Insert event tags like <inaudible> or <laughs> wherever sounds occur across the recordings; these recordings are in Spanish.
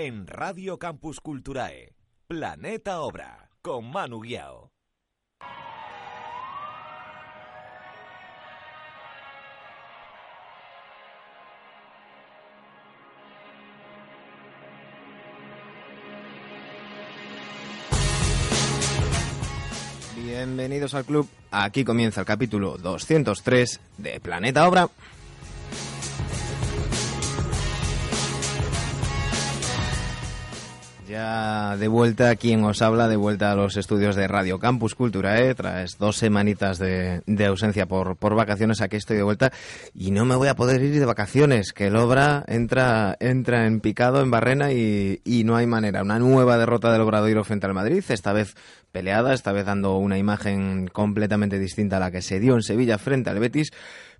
En Radio Campus Culturae, Planeta Obra, con Manu Guiao. Bienvenidos al club. Aquí comienza el capítulo 203 de Planeta Obra. Ya de vuelta, quien os habla, de vuelta a los estudios de Radio Campus Culturae, tras dos semanitas de, de ausencia por, por, vacaciones, aquí estoy de vuelta y no me voy a poder ir de vacaciones, que el Obra entra, entra en picado, en barrena y, y no hay manera. Una nueva derrota del Obradoiro frente al Madrid, esta vez peleada, esta vez dando una imagen completamente distinta a la que se dio en Sevilla frente al Betis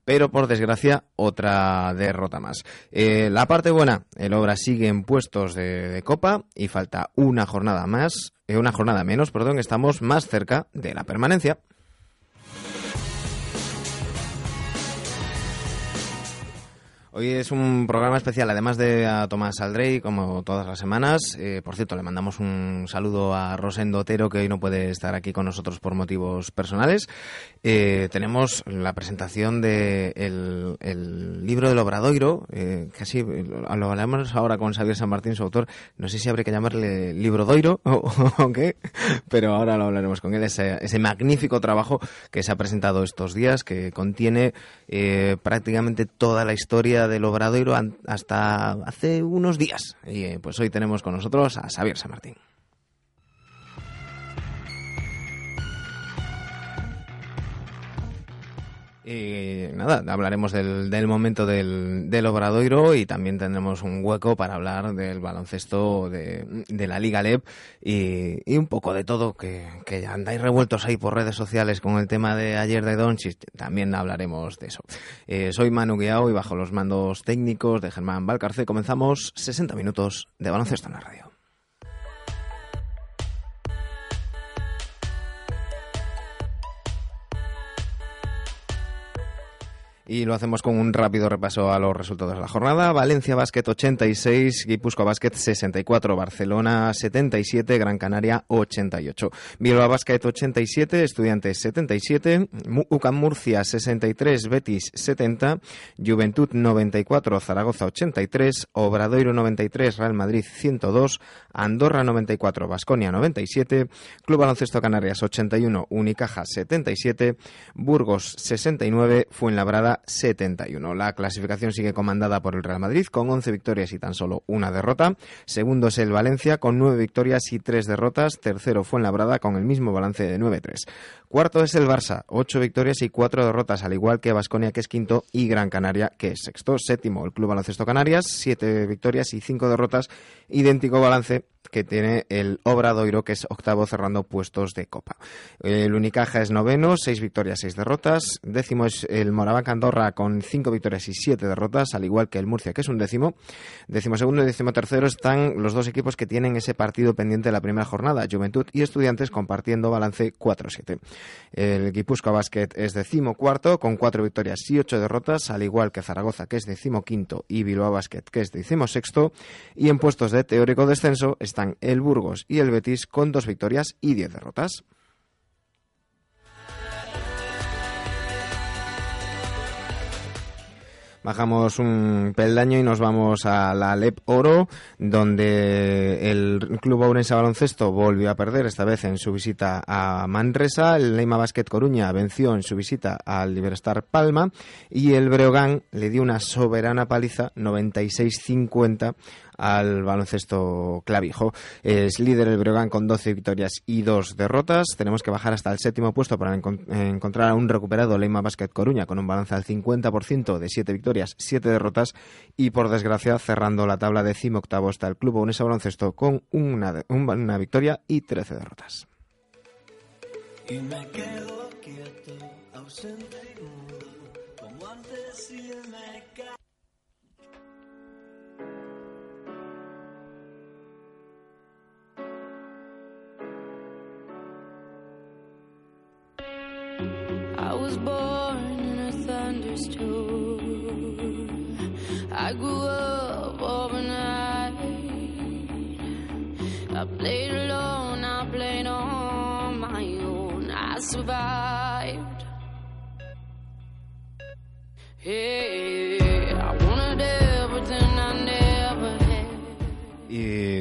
pero por desgracia otra derrota más. Eh, la parte buena, el Obra sigue en puestos de, Copa y falta una jornada más, eh, una jornada menos, perdón, estamos más cerca de la permanencia. Hoy es un programa especial, además de a Tomás Aldrey, como todas las semanas. Eh, por cierto, le mandamos un saludo a Rosendo Otero, que hoy no puede estar aquí con nosotros por motivos personales. Eh, tenemos la presentación del de el libro del Obradoiro, eh, casi lo hablamos ahora con Xavier San Martín, su autor. No sé si habría que llamarle Libro Doiro <laughs> o, o qué, pero ahora lo hablaremos con él. Ese, ese, magnífico trabajo que se ha presentado estos días, que contiene eh, prácticamente toda la historia del Obradoiro hasta hace unos días. Y eh, pues hoy tenemos con nosotros a Xavier San Martín. Y nada, hablaremos del, momento del, del, Obradoiro y también tendremos un hueco para hablar del baloncesto de, la Liga LEP y, y, un poco de todo, que, que andáis revueltos ahí por redes sociales con el tema de ayer de Doncic, también hablaremos de eso. Eh, soy Manu Guiao y bajo los mandos técnicos de Germán Valcarce comenzamos 60 minutos de baloncesto en la radio. Y lo hacemos con un rápido repaso a los resultados de la jornada. Valencia Basket 86, Guipúzcoa Basket 64, Barcelona 77, Gran Canaria 88. Bilbao Basket 87, Estudiantes 77, UCAM Murcia 63, Betis 70, Juventud 94, Zaragoza 83, Obradoiro 93, Real Madrid 102, Andorra 94, Basconia 97, Club Baloncesto Canarias 81, Unicaja 77, Burgos 69, Fuenlabrada 71. La clasificación sigue comandada por el Real Madrid con 11 victorias y tan solo una derrota. Segundo es el Valencia con 9 victorias y 3 derrotas. Tercero fue en Labrada con el mismo balance de 9-3. Cuarto es el Barça, 8 victorias y 4 derrotas, al igual que Vasconia que es quinto y Gran Canaria que es sexto. Séptimo el Club Baloncesto Canarias, 7 victorias y 5 derrotas, idéntico balance que tiene el Obradoiro, que es octavo cerrando puestos de Copa. El Unicaja es noveno, seis victorias, seis derrotas. Décimo es el Moraván Andorra con cinco victorias y siete derrotas, al igual que el Murcia, que es un décimo. Décimo segundo y décimo tercero están los dos equipos que tienen ese partido pendiente de la primera jornada, Juventud y Estudiantes, compartiendo balance 4-7. El Guipúzcoa Basket es décimo cuarto, con cuatro victorias y ocho derrotas, al igual que Zaragoza, que es décimo quinto, y Bilbao Basket, que es décimo sexto. Y en puestos de teórico descenso están el Burgos y el Betis con dos victorias y diez derrotas. Bajamos un peldaño y nos vamos a la Lep Oro, donde el Club Ourense Baloncesto volvió a perder, esta vez en su visita a Manresa. El Leima Basket Coruña venció en su visita al Liberstar Palma. Y el Breogán le dio una soberana paliza, 96-50, al baloncesto clavijo. Es líder el Breogán con 12 victorias y 2 derrotas. Tenemos que bajar hasta el séptimo puesto para encontrar a un recuperado Leima Basket Coruña con un balance al 50% de 7 victorias, 7 derrotas y por desgracia cerrando la tabla décimo octavo está el Club Unesa Baloncesto con una, una victoria y 13 derrotas. Was born in a thunderstorm. I grew up overnight. I played alone, I played on my own. I survived. Hey,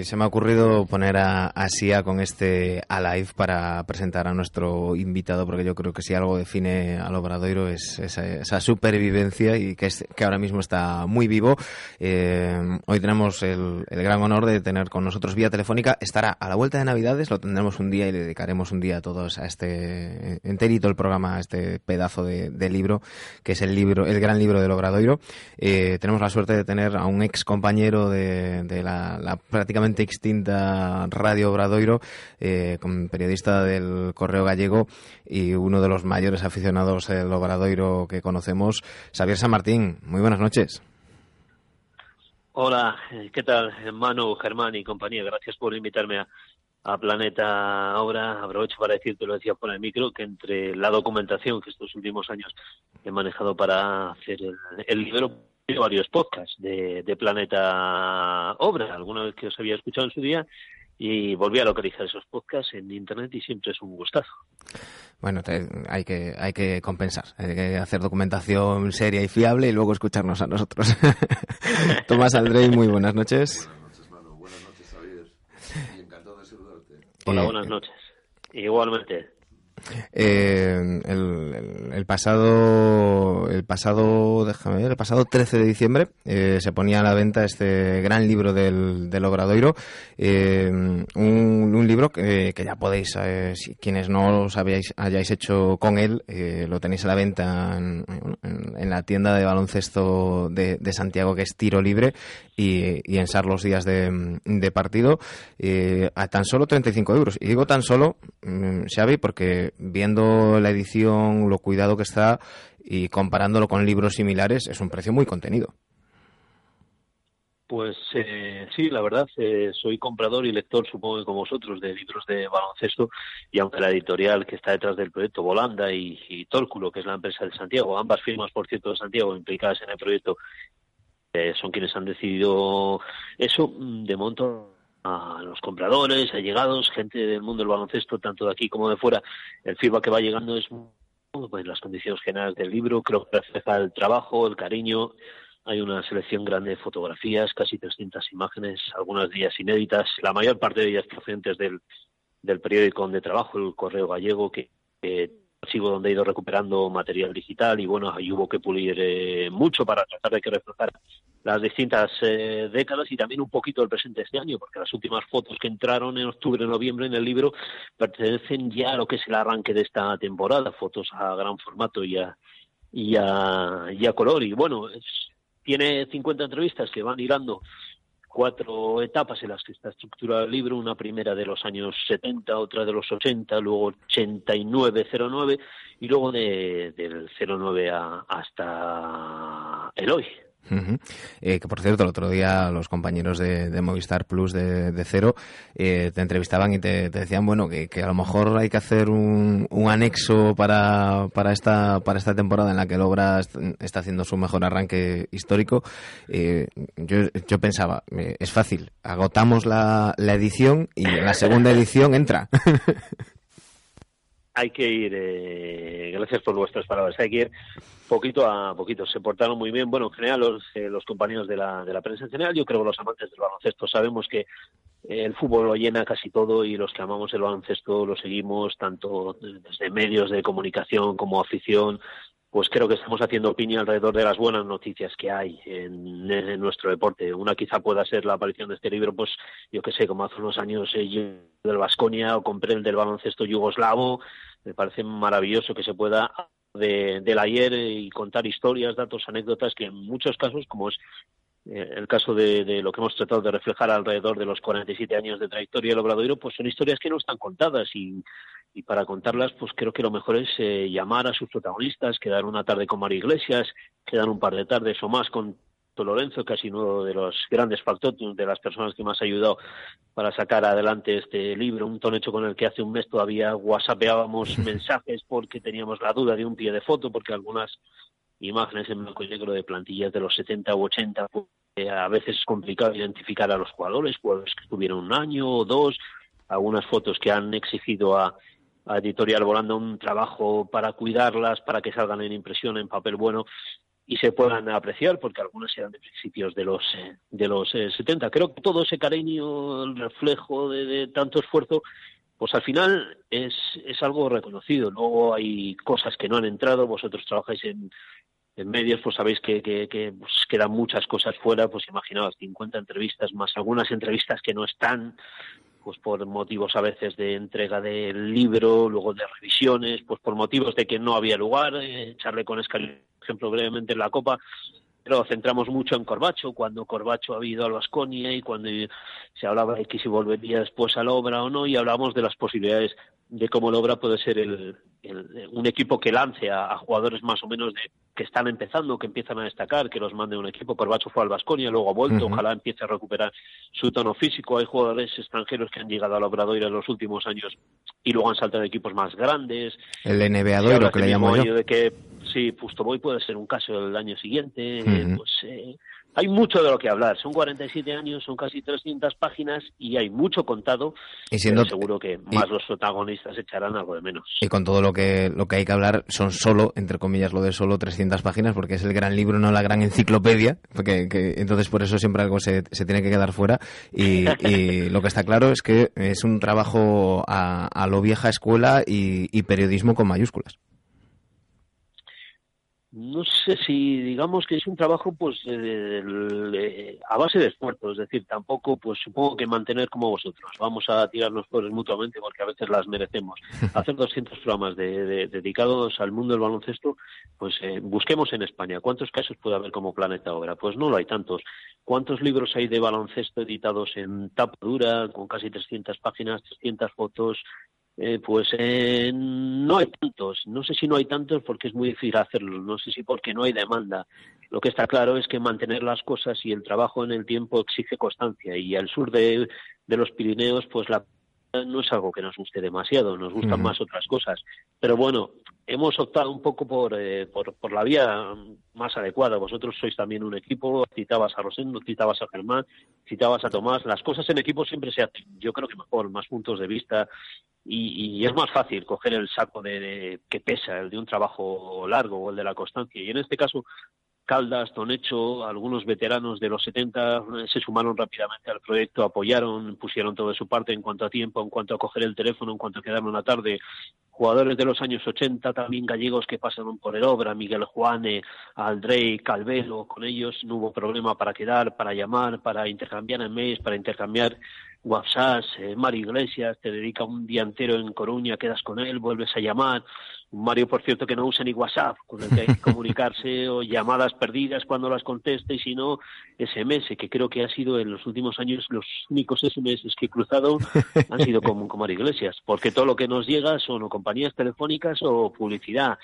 Se me ha ocurrido poner a, a Sia con este Alive para presentar a nuestro invitado, porque yo creo que si algo define al Obradoiro es esa, supervivencia y que, es, que ahora mismo está muy vivo. Eh, hoy tenemos el, gran honor de tener con nosotros vía telefónica. Estará a la vuelta de Navidades, lo tendremos un día y le dedicaremos un día a todos a este enterito el programa, a este pedazo de, libro, que es el libro, el gran libro del Obradoiro. Eh, tenemos la suerte de tener a un ex compañero de, la prácticamente extinta Radio Obradoiro, eh, periodista del Correo Gallego y uno de los mayores aficionados del Obradoiro que conocemos, Xavier San Martín. Muy buenas noches. Hola, ¿qué tal, Manu, Germán y compañía? Gracias por invitarme a, Planeta Obra. Aprovecho para decirte, lo decía por el micro, que entre la documentación que estos últimos años he manejado para hacer el libro, varios podcasts de, de Planeta Obra, algunos que os había escuchado en su día, y volví a localizar esos podcasts en internet y siempre es un gustazo. Bueno, hay que hay que compensar, hay que hacer documentación seria y fiable y luego escucharnos a nosotros. <laughs> Tomás Aldrey, muy buenas noches. Buenas noches, Manu. Buenas noches, Javier. Y encantado de saludarte. Hola, buenas noches. Igualmente. Eh, el, pasado el pasado déjame ver, el pasado 13 de diciembre eh, se ponía a la venta este gran libro del, del Obradoiro eh, un, libro que, ya podéis si, quienes no os habéis, hayáis hecho con él lo tenéis a la venta en, la tienda de baloncesto de, Santiago que es Tiro Libre y, en SAR los días de, de partido a tan solo 35 euros. Y digo tan solo mm, Xavi porque viendo la edición, lo cuidado que está y comparándolo con libros similares, es un precio muy contenido. Pues eh, sí, la verdad, eh, soy comprador y lector, supongo que como vosotros, de libros de baloncesto y aunque la editorial que está detrás del proyecto, Volanda y, y Tórculo, que es la empresa de Santiago, ambas firmas, por cierto, de Santiago implicadas en el proyecto, eh, son quienes han decidido eso, mm, de monto a los compradores, allegados, gente del mundo del baloncesto, tanto de aquí como de fuera, el feedback que va llegando es pues, las condiciones generales del libro, creo que refleja el trabajo, el cariño. Hay una selección grande de fotografías, casi 300 imágenes, algunas de ellas inéditas, la mayor parte de ellas procedentes del, del periódico donde trabajo, el Correo Gallego, que, sigo donde he ido recuperando material digital y bueno, ahí hubo que pulir eh, mucho para tratar de que reflejar las distintas eh, décadas y también un poquito el presente de este año, porque las últimas fotos que entraron en octubre, noviembre en el libro pertenecen ya a lo que es el arranque de esta temporada, fotos a gran formato y a, y a, color. Y bueno, tiene 50 entrevistas que van hilando cuatro etapas en las que está estructurado el libro, una primera de los años 70, otra de los 80, luego 89, 09 y luego de, del 09 a, hasta el hoy. Eh, que por cierto, el otro día los compañeros de, Movistar Plus de, Cero eh, te entrevistaban y te, decían, bueno, que, a lo mejor hay que hacer un, anexo para, para, esta, para esta temporada en la que el está haciendo su mejor arranque histórico. Eh, yo, yo pensaba, es fácil, agotamos la, la edición y la segunda edición entra. <laughs> hay que ir, eh, gracias por vuestras palabras, hay que ir poquito a poquito. Se portaron muy bien, bueno, en general los, eh, los compañeros de la, de la prensa en general, yo creo que los amantes del baloncesto sabemos que eh, el fútbol lo llena casi todo y los que amamos el baloncesto lo seguimos tanto desde medios de comunicación como afición, pues creo que estamos haciendo piña alrededor de las buenas noticias que hay en, nuestro deporte. Una quizá pueda ser la aparición de este libro, pues yo que sé, como hace unos años eh, yo del Vasconia o compré el del baloncesto yugoslavo, me parece maravilloso que se pueda de, del ayer y contar historias, datos, anécdotas que en muchos casos, como es eh, el caso de, de, lo que hemos tratado de reflejar alrededor de los 47 años de trayectoria del Obradoiro, pues son historias que no están contadas y, y para contarlas, pues creo que lo mejor es eh, llamar a sus protagonistas, quedar una tarde con María Iglesias, quedar un par de tardes o más con Lorenzo, casi uno de los grandes factores, de las personas que más ha ayudado para sacar adelante este libro, un tono hecho con el que hace un mes todavía whatsappeábamos <laughs> mensajes porque teníamos la duda de un pie de foto, porque algunas imágenes en blanco y negro de plantillas de los 70 u 80, pues, eh, a veces es complicado identificar a los jugadores, jugadores que estuvieron un año o dos, algunas fotos que han exigido a, a Editorial Volando un trabajo para cuidarlas, para que salgan en impresión en papel bueno y se puedan apreciar, porque algunas eran de principios de los eh, de los eh, 70. Creo que todo ese cariño, el reflejo de, tanto esfuerzo, pues al final es, es algo reconocido. Luego hay cosas que no han entrado, vosotros trabajáis en, en medios, pues sabéis que, que, que pues quedan muchas cosas fuera, pues imaginaos, 50 entrevistas más algunas entrevistas que no están, pues por motivos a veces de entrega del libro, luego de revisiones, pues por motivos de que no había lugar, eh, echarle con escalera, por ejemplo, brevemente en la Copa, pero centramos mucho en Corbacho, cuando Corbacho ha ido al Vasconia y cuando se hablaba de que si volvería después a la obra o no, y hablamos de las posibilidades de cómo la obra puede ser el, el, un equipo que lance a, a, jugadores más o menos de, que están empezando, que empiezan a destacar, que los mande un equipo. Corbacho fue al Vasconia, luego ha vuelto, uh -huh. ojalá empiece a recuperar su tono físico. Hay jugadores extranjeros que han llegado al Obradoiro en los últimos años y luego han saltado equipos más grandes. El NBA que le llamo yo. De que, sí, Pustoboy puede ser un caso el año siguiente. Uh -huh. Pues eh, hay mucho de lo que hablar. Son 47 años, son casi 300 páginas y hay mucho contado. Y siendo, seguro que más y, los protagonistas echarán algo de menos. Y con todo lo que lo que hay que hablar son solo, entre comillas, lo de solo 300 páginas, porque es el gran libro, no la gran enciclopedia. Porque que, entonces por eso siempre algo se, se tiene que quedar fuera. Y, y, <laughs> lo que está claro es que es un trabajo a, a lo vieja escuela y, y periodismo con mayúsculas no sé si digamos que es un trabajo pues de, de, de, a base de esfuerzo, es decir, tampoco pues supongo que mantener como vosotros, vamos a tirarnos flores mutuamente porque a veces las merecemos. <laughs> Hacer 200 programas de, dedicados al mundo del baloncesto, pues eh, busquemos en España, ¿cuántos casos puede haber como Planeta Obra? Pues no lo hay tantos. ¿Cuántos libros hay de baloncesto editados en tapa dura, con casi 300 páginas, 300 fotos, eh, pues eh, no hay tantos. No sé si no hay tantos porque es muy difícil hacerlo. No sé si porque no hay demanda. Lo que está claro es que mantener las cosas y el trabajo en el tiempo exige constancia. Y al sur de, de los Pirineos, pues la no es algo que nos guste demasiado. Nos gustan uh -huh. más otras cosas. Pero bueno, hemos optado un poco por, eh, por, por, la vía más adecuada. Vosotros sois también un equipo, citabas a Rosendo, citabas a Germán, citabas a Tomás. Las cosas en equipo siempre se hacen, yo creo que mejor, más puntos de vista. Y, y es más fácil coger el saco de, que pesa, el de un trabajo largo o el de la constancia. Y en este caso, Caldas, Tonecho, algunos veteranos de los 70 se sumaron rápidamente al proyecto, apoyaron, pusieron todo de su parte en cuanto a tiempo, en cuanto a coger el teléfono, en cuanto a quedar una tarde. Jugadores de los años 80, también gallegos que pasaron por el obra, Miguel Juane, Aldrey, Calvelo, con ellos no hubo problema para quedar, para llamar, para intercambiar emails, para intercambiar WhatsApp, eh, Mario Iglesias te dedica un día entero en Coruña, quedas con él, vuelves a llamar. Mario, por cierto, que no usa ni WhatsApp, con el que hay que <laughs> comunicarse, o llamadas perdidas cuando las conteste, y si no, SMS, que creo que ha sido en los últimos años los únicos SMS que he cruzado han sido con, con Mario Iglesias, porque todo lo que nos llega son o compañías telefónicas o publicidad.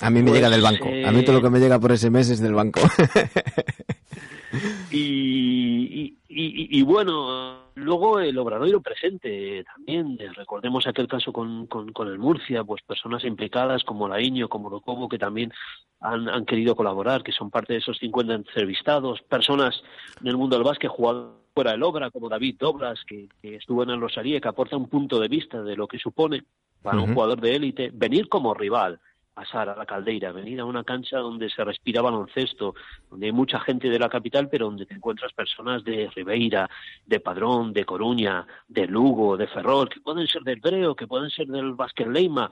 A mí me pues, llega del banco. Eh... A mí todo lo que me llega por SMS es del banco. <laughs> y, y, y, y, bueno, luego el obradoiro presente también. Recordemos aquel caso con, con, con, el Murcia, pues personas implicadas como Laíño, como Locobo, que también han, han, querido colaborar, que son parte de esos 50 entrevistados. Personas en el mundo del básquet jugado fuera del obra, como David Dobras, que, que estuvo en el Rosaría, que aporta un punto de vista de lo que supone para uh -huh. un jugador de élite venir como rival pasar a la caldeira, venir a una cancha donde se respira baloncesto, donde hay mucha gente de la capital, pero donde te encuentras personas de Ribeira, de Padrón, de Coruña, de Lugo, de Ferrol, que pueden ser del Breo, que pueden ser del Basket Leima,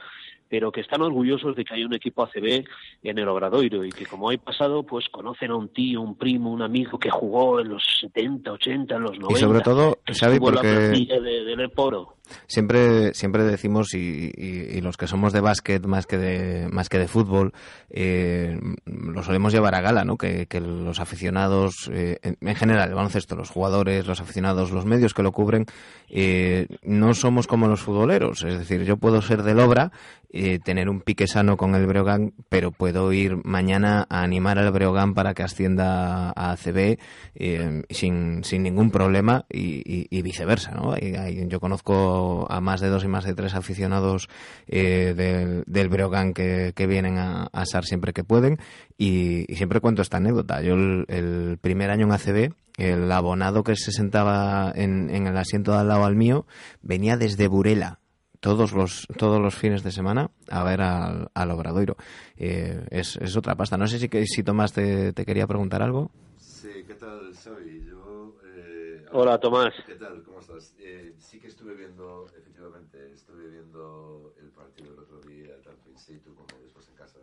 pero que están orgullosos de que hay un equipo ACB en el Obradoiro y que como hay pasado, pues conocen a un tío, un primo, un amigo que jugó en los 70, 80, en los 90. Y sobre todo, Xavi, porque... De, Poro. Siempre, siempre decimos, y, y, y, los que somos de básquet más que de, más que de fútbol, eh, lo solemos llevar a gala, ¿no? Que, que los aficionados, eh, en, en, general, el baloncesto, los jugadores, los aficionados, los medios que lo cubren, eh, no somos como los futboleros. Es decir, yo puedo ser del obra, eh, tener un pique sano con el Breogán, pero puedo ir mañana a animar al Breogán para que ascienda a ACB eh, sin, sin ningún problema y, viceversa, ¿no? Yo conozco a más de dos y más de tres aficionados eh, del, del Breogán que, que vienen a, a SAR siempre que pueden y, y, siempre cuento esta anécdota. Yo el, el primer año en ACB el abonado que se sentaba en, en, el asiento de al lado al mío venía desde Burela todos los todos los fines de semana a ver al, al Obradoiro. Eh, es, es, otra pasta. No sé si, si Tomás te, te, quería preguntar algo. Sí, ¿qué tal, Xavi? Yo, eh, Hola, Tomás. ¿Qué tal? ¿Cómo estás? Eh, sí que estuve viendo, efectivamente, estuve viendo el partido el otro día, tanto in situ como después en casa.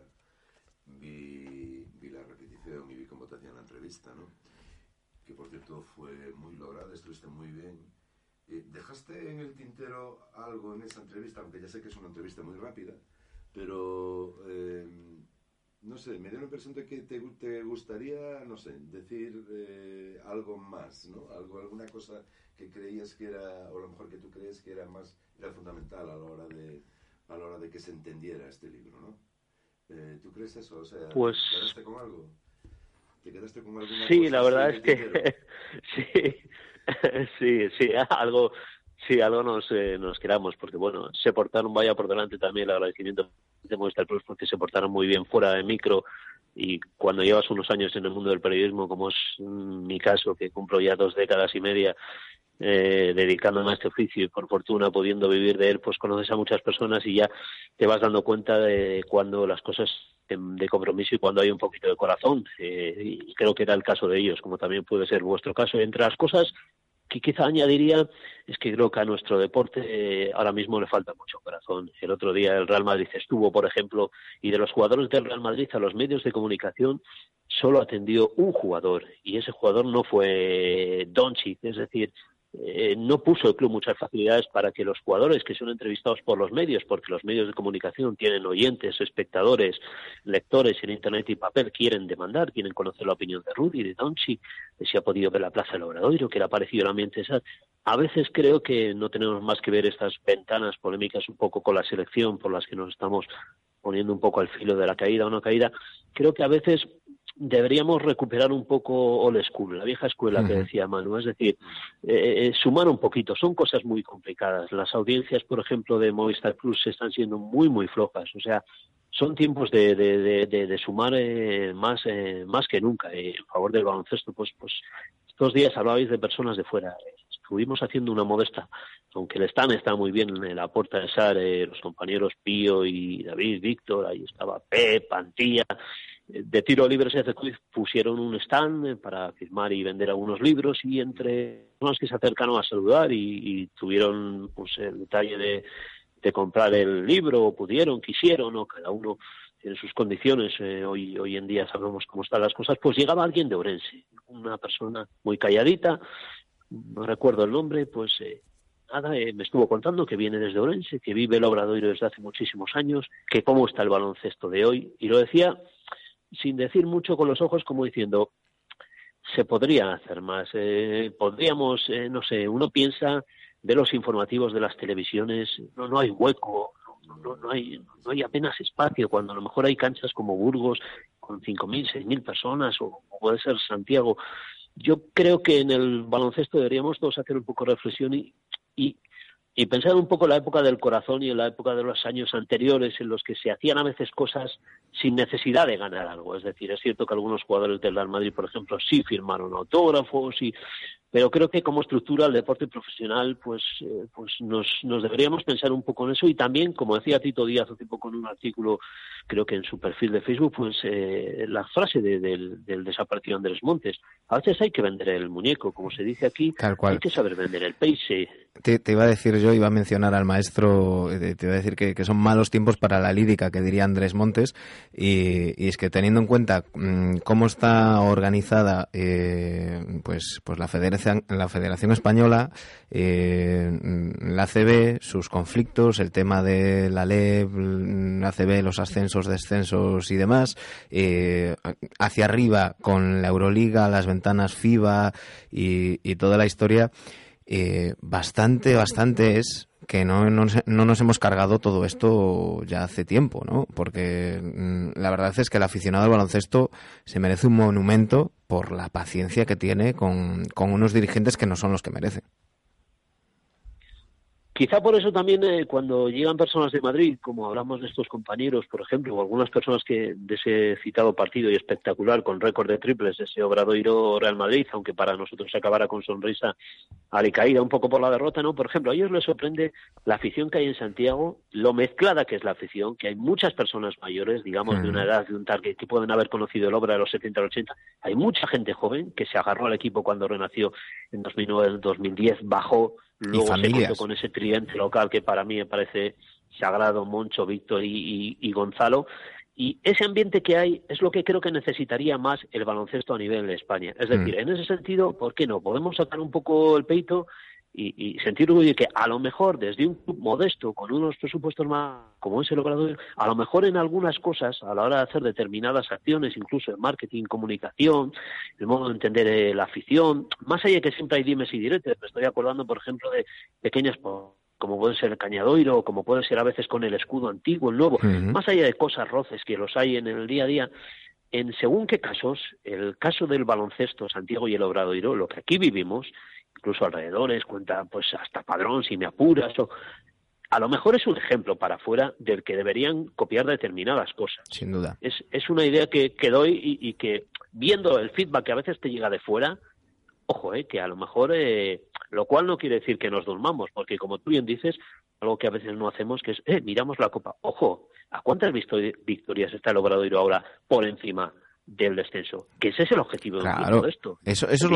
Vi, vi la repetición y vi cómo te hacían la entrevista, ¿no? Que por cierto fue muy lograda, estuviste muy bien ¿Dejaste en el tintero algo en esa entrevista? Aunque ya sé que es una entrevista muy rápida, pero eh, no sé, me dio la impresión de que te, te gustaría, no sé, decir eh, algo más, ¿no? Algo, alguna cosa que creías que era, o a lo mejor que tú crees que era más, era fundamental a la hora de, a la hora de que se entendiera este libro, ¿no? Eh, ¿Tú crees eso? O sea, pues... ¿te quedaste con algo? ¿Te quedaste con alguna sí, cosa la verdad es que <laughs> sí, <laughs> sí, sí, <laughs> algo, sí, algo nos, eh, nos quedamos, porque bueno, se portaron, vaya por delante también el agradecimiento de Movistar Plus, porque se portaron muy bien fuera de micro y cuando llevas unos años en el mundo del periodismo, como es mi caso, que cumplo ya dos décadas y media eh, dedicándome a este oficio y por fortuna pudiendo vivir de él, pues conoces a muchas personas y ya te vas dando cuenta de cuando las cosas de, de compromiso y cuando hay un poquito de corazón. Eh, y creo que era el caso de ellos, como también puede ser vuestro caso. Entre las cosas que quizá añadiría es que creo que a nuestro deporte eh, ahora mismo le falta mucho corazón. El otro día el Real Madrid estuvo, por ejemplo, y de los jugadores del Real Madrid a los medios de comunicación solo atendió un jugador y ese jugador no fue Doncic, es decir, eh, no puso el club muchas facilidades para que los jugadores que son entrevistados por los medios, porque los medios de comunicación tienen oyentes, espectadores, lectores en Internet y papel, quieren demandar, quieren conocer la opinión de Rudy, de Donchi, de si ha podido ver la Plaza del Obradoiro, que le ha parecido el ambiente esa. A veces creo que no tenemos más que ver estas ventanas polémicas un poco con la selección por las que nos estamos poniendo un poco al filo de la caída o no caída. Creo que a veces deberíamos recuperar un poco old school, la vieja escuela uh -huh. que decía Manu, es decir, eh, sumar un poquito, son cosas muy complicadas. Las audiencias, por ejemplo, de Movistar Plus están siendo muy, muy flojas, o sea, son tiempos de, de, de, de sumar eh, más, eh, más que nunca eh, en favor del baloncesto. Pues, pues estos días hablabais de personas de fuera. Estuvimos haciendo una modesta, aunque el stand está muy bien en la puerta de SAR, eh, los compañeros Pío y David, Víctor, ahí estaba Pep, Pantilla, de tiro libre se pusieron un stand para firmar y vender algunos libros y entre personas que se acercaron a saludar y, tuvieron pues, el detalle de, de, comprar el libro, o pudieron, quisieron, o cada uno en sus condiciones, eh, hoy, hoy en día sabemos cómo están las cosas, pues llegaba alguien de Orense, una persona muy calladita, no recuerdo el nombre, pues eh, nada, eh, me estuvo contando que viene desde Orense, que vive el Obradoiro desde hace muchísimos años, que cómo está el baloncesto de hoy, y lo decía sin decir mucho con los ojos, como diciendo, se podría hacer más. Eh, podríamos, eh, no sé, uno piensa de los informativos de las televisiones, no, no hay hueco, no, no, hay, no hay apenas espacio, cuando a lo mejor hay canchas como Burgos con 5.000, 6.000 personas, o, o puede ser Santiago. Yo creo que en el baloncesto deberíamos todos hacer un poco de reflexión y, y, y pensar un poco en la época del corazón y en la época de los años anteriores en los que se hacían a veces cosas sin necesidad de ganar algo. Es decir, es cierto que algunos jugadores del Real Madrid, por ejemplo, sí firmaron autógrafos, y, pero creo que como estructura el deporte profesional, pues, eh, pues nos, nos deberíamos pensar un poco en eso. Y también, como decía Tito Díaz hace poco en un artículo, creo que en su perfil de Facebook, pues eh, la frase del, del desaparecido Andrés Montes, a veces hay que vender el muñeco, como se dice aquí, hay que saber vender el peise. Te, iba a decir yo, iba a mencionar al maestro, eh, te iba a decir que, que son malos tiempos para la lírica, que diría Andrés Montes, y, y es que teniendo en cuenta mm, cómo está organizada eh, pues, pues la Federación, la Federación Española, eh, la CB, sus conflictos, el tema de la LEB, la CB, los ascensos, descensos y demás, eh, hacia arriba con la Euroliga, las ventanas FIBA y, y toda la historia, eh, bastante, bastante es que no, no, no, nos hemos cargado todo esto ya hace tiempo, ¿no? Porque mm, la verdad es que el aficionado al baloncesto se merece un monumento por la paciencia que tiene con, con unos dirigentes que no son los que merecen. Quizá por eso también eh, cuando llegan personas de Madrid, como hablamos de estos compañeros, por ejemplo, o algunas personas que de ese citado partido y espectacular con récord de triples, ese Obradoiro Real Madrid, aunque para nosotros se acabara con sonrisa caída un poco por la derrota, ¿no? Por ejemplo, a ellos les sorprende la afición que hay en Santiago, lo mezclada que es la afición, que hay muchas personas mayores, digamos, de una edad, de un target, que pueden haber conocido el obra de los 70 o 80. Hay mucha gente joven que se agarró al equipo cuando renació en 2009, 2010, bajó Luego se con ese tridente local que para mí me parece sagrado, Moncho, Víctor y, Gonzalo. Y ese ambiente que hay es lo que creo que necesitaría más el baloncesto a nivel de España. Es decir, mm. en ese sentido, ¿por qué no? Podemos sacar un poco el peito y, sentir orgullo de que a lo mejor desde un club modesto, con unos presupuestos más como ese logrador, a lo mejor en algunas cosas, a la hora de hacer determinadas acciones, incluso en marketing, comunicación, el modo de entender eh, la afición, más allá de que siempre hay dimes y diretes, me estoy acordando, por ejemplo, de pequeñas como puede ser el cañadoiro, como puede ser a veces con el escudo antiguo, el nuevo, más allá de cosas roces que los hay en el día a día, en según qué casos, el caso del baloncesto Santiago y el Obradoiro, lo que aquí vivimos, incluso alrededores, cuenta pues hasta padrón si me apuras o a lo mejor es un ejemplo para afuera del que deberían copiar determinadas cosas. Sin duda. Es, es una idea que, que doy y, que viendo el feedback que a veces te llega de fuera, ojo, eh, que a lo mejor, eh, lo cual no quiere decir que nos durmamos, porque como tú bien dices, algo que a veces no hacemos, que es, eh, miramos la copa, ojo, ¿a cuántas victorias está logrado ir ahora por encima del descenso, que ese es el objetivo de todo esto. Eso, eso,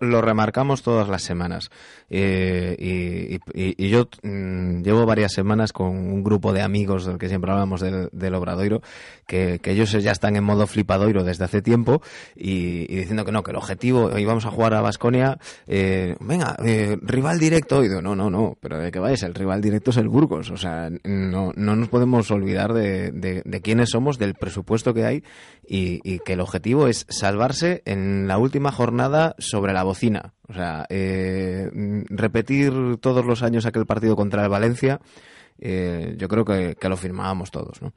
lo, remarcamos todas las semanas. Eh, y, yo mm, llevo varias semanas con un grupo de amigos del que siempre hablamos del, Obradoiro, que, ellos ya están en modo flipadoiro desde hace tiempo y, diciendo que no, que el objetivo, íbamos a jugar a Basconia, eh, venga, eh, rival directo. Y digo, no, no, no, pero de qué vais, el rival directo es el Burgos. O sea, no, no nos podemos olvidar de, de quiénes somos, del presupuesto que hay y, y que el objetivo es salvarse en la última jornada sobre la bocina. O sea, eh, repetir todos los años aquel partido contra el Valencia, eh, yo creo que, lo firmábamos todos, ¿no?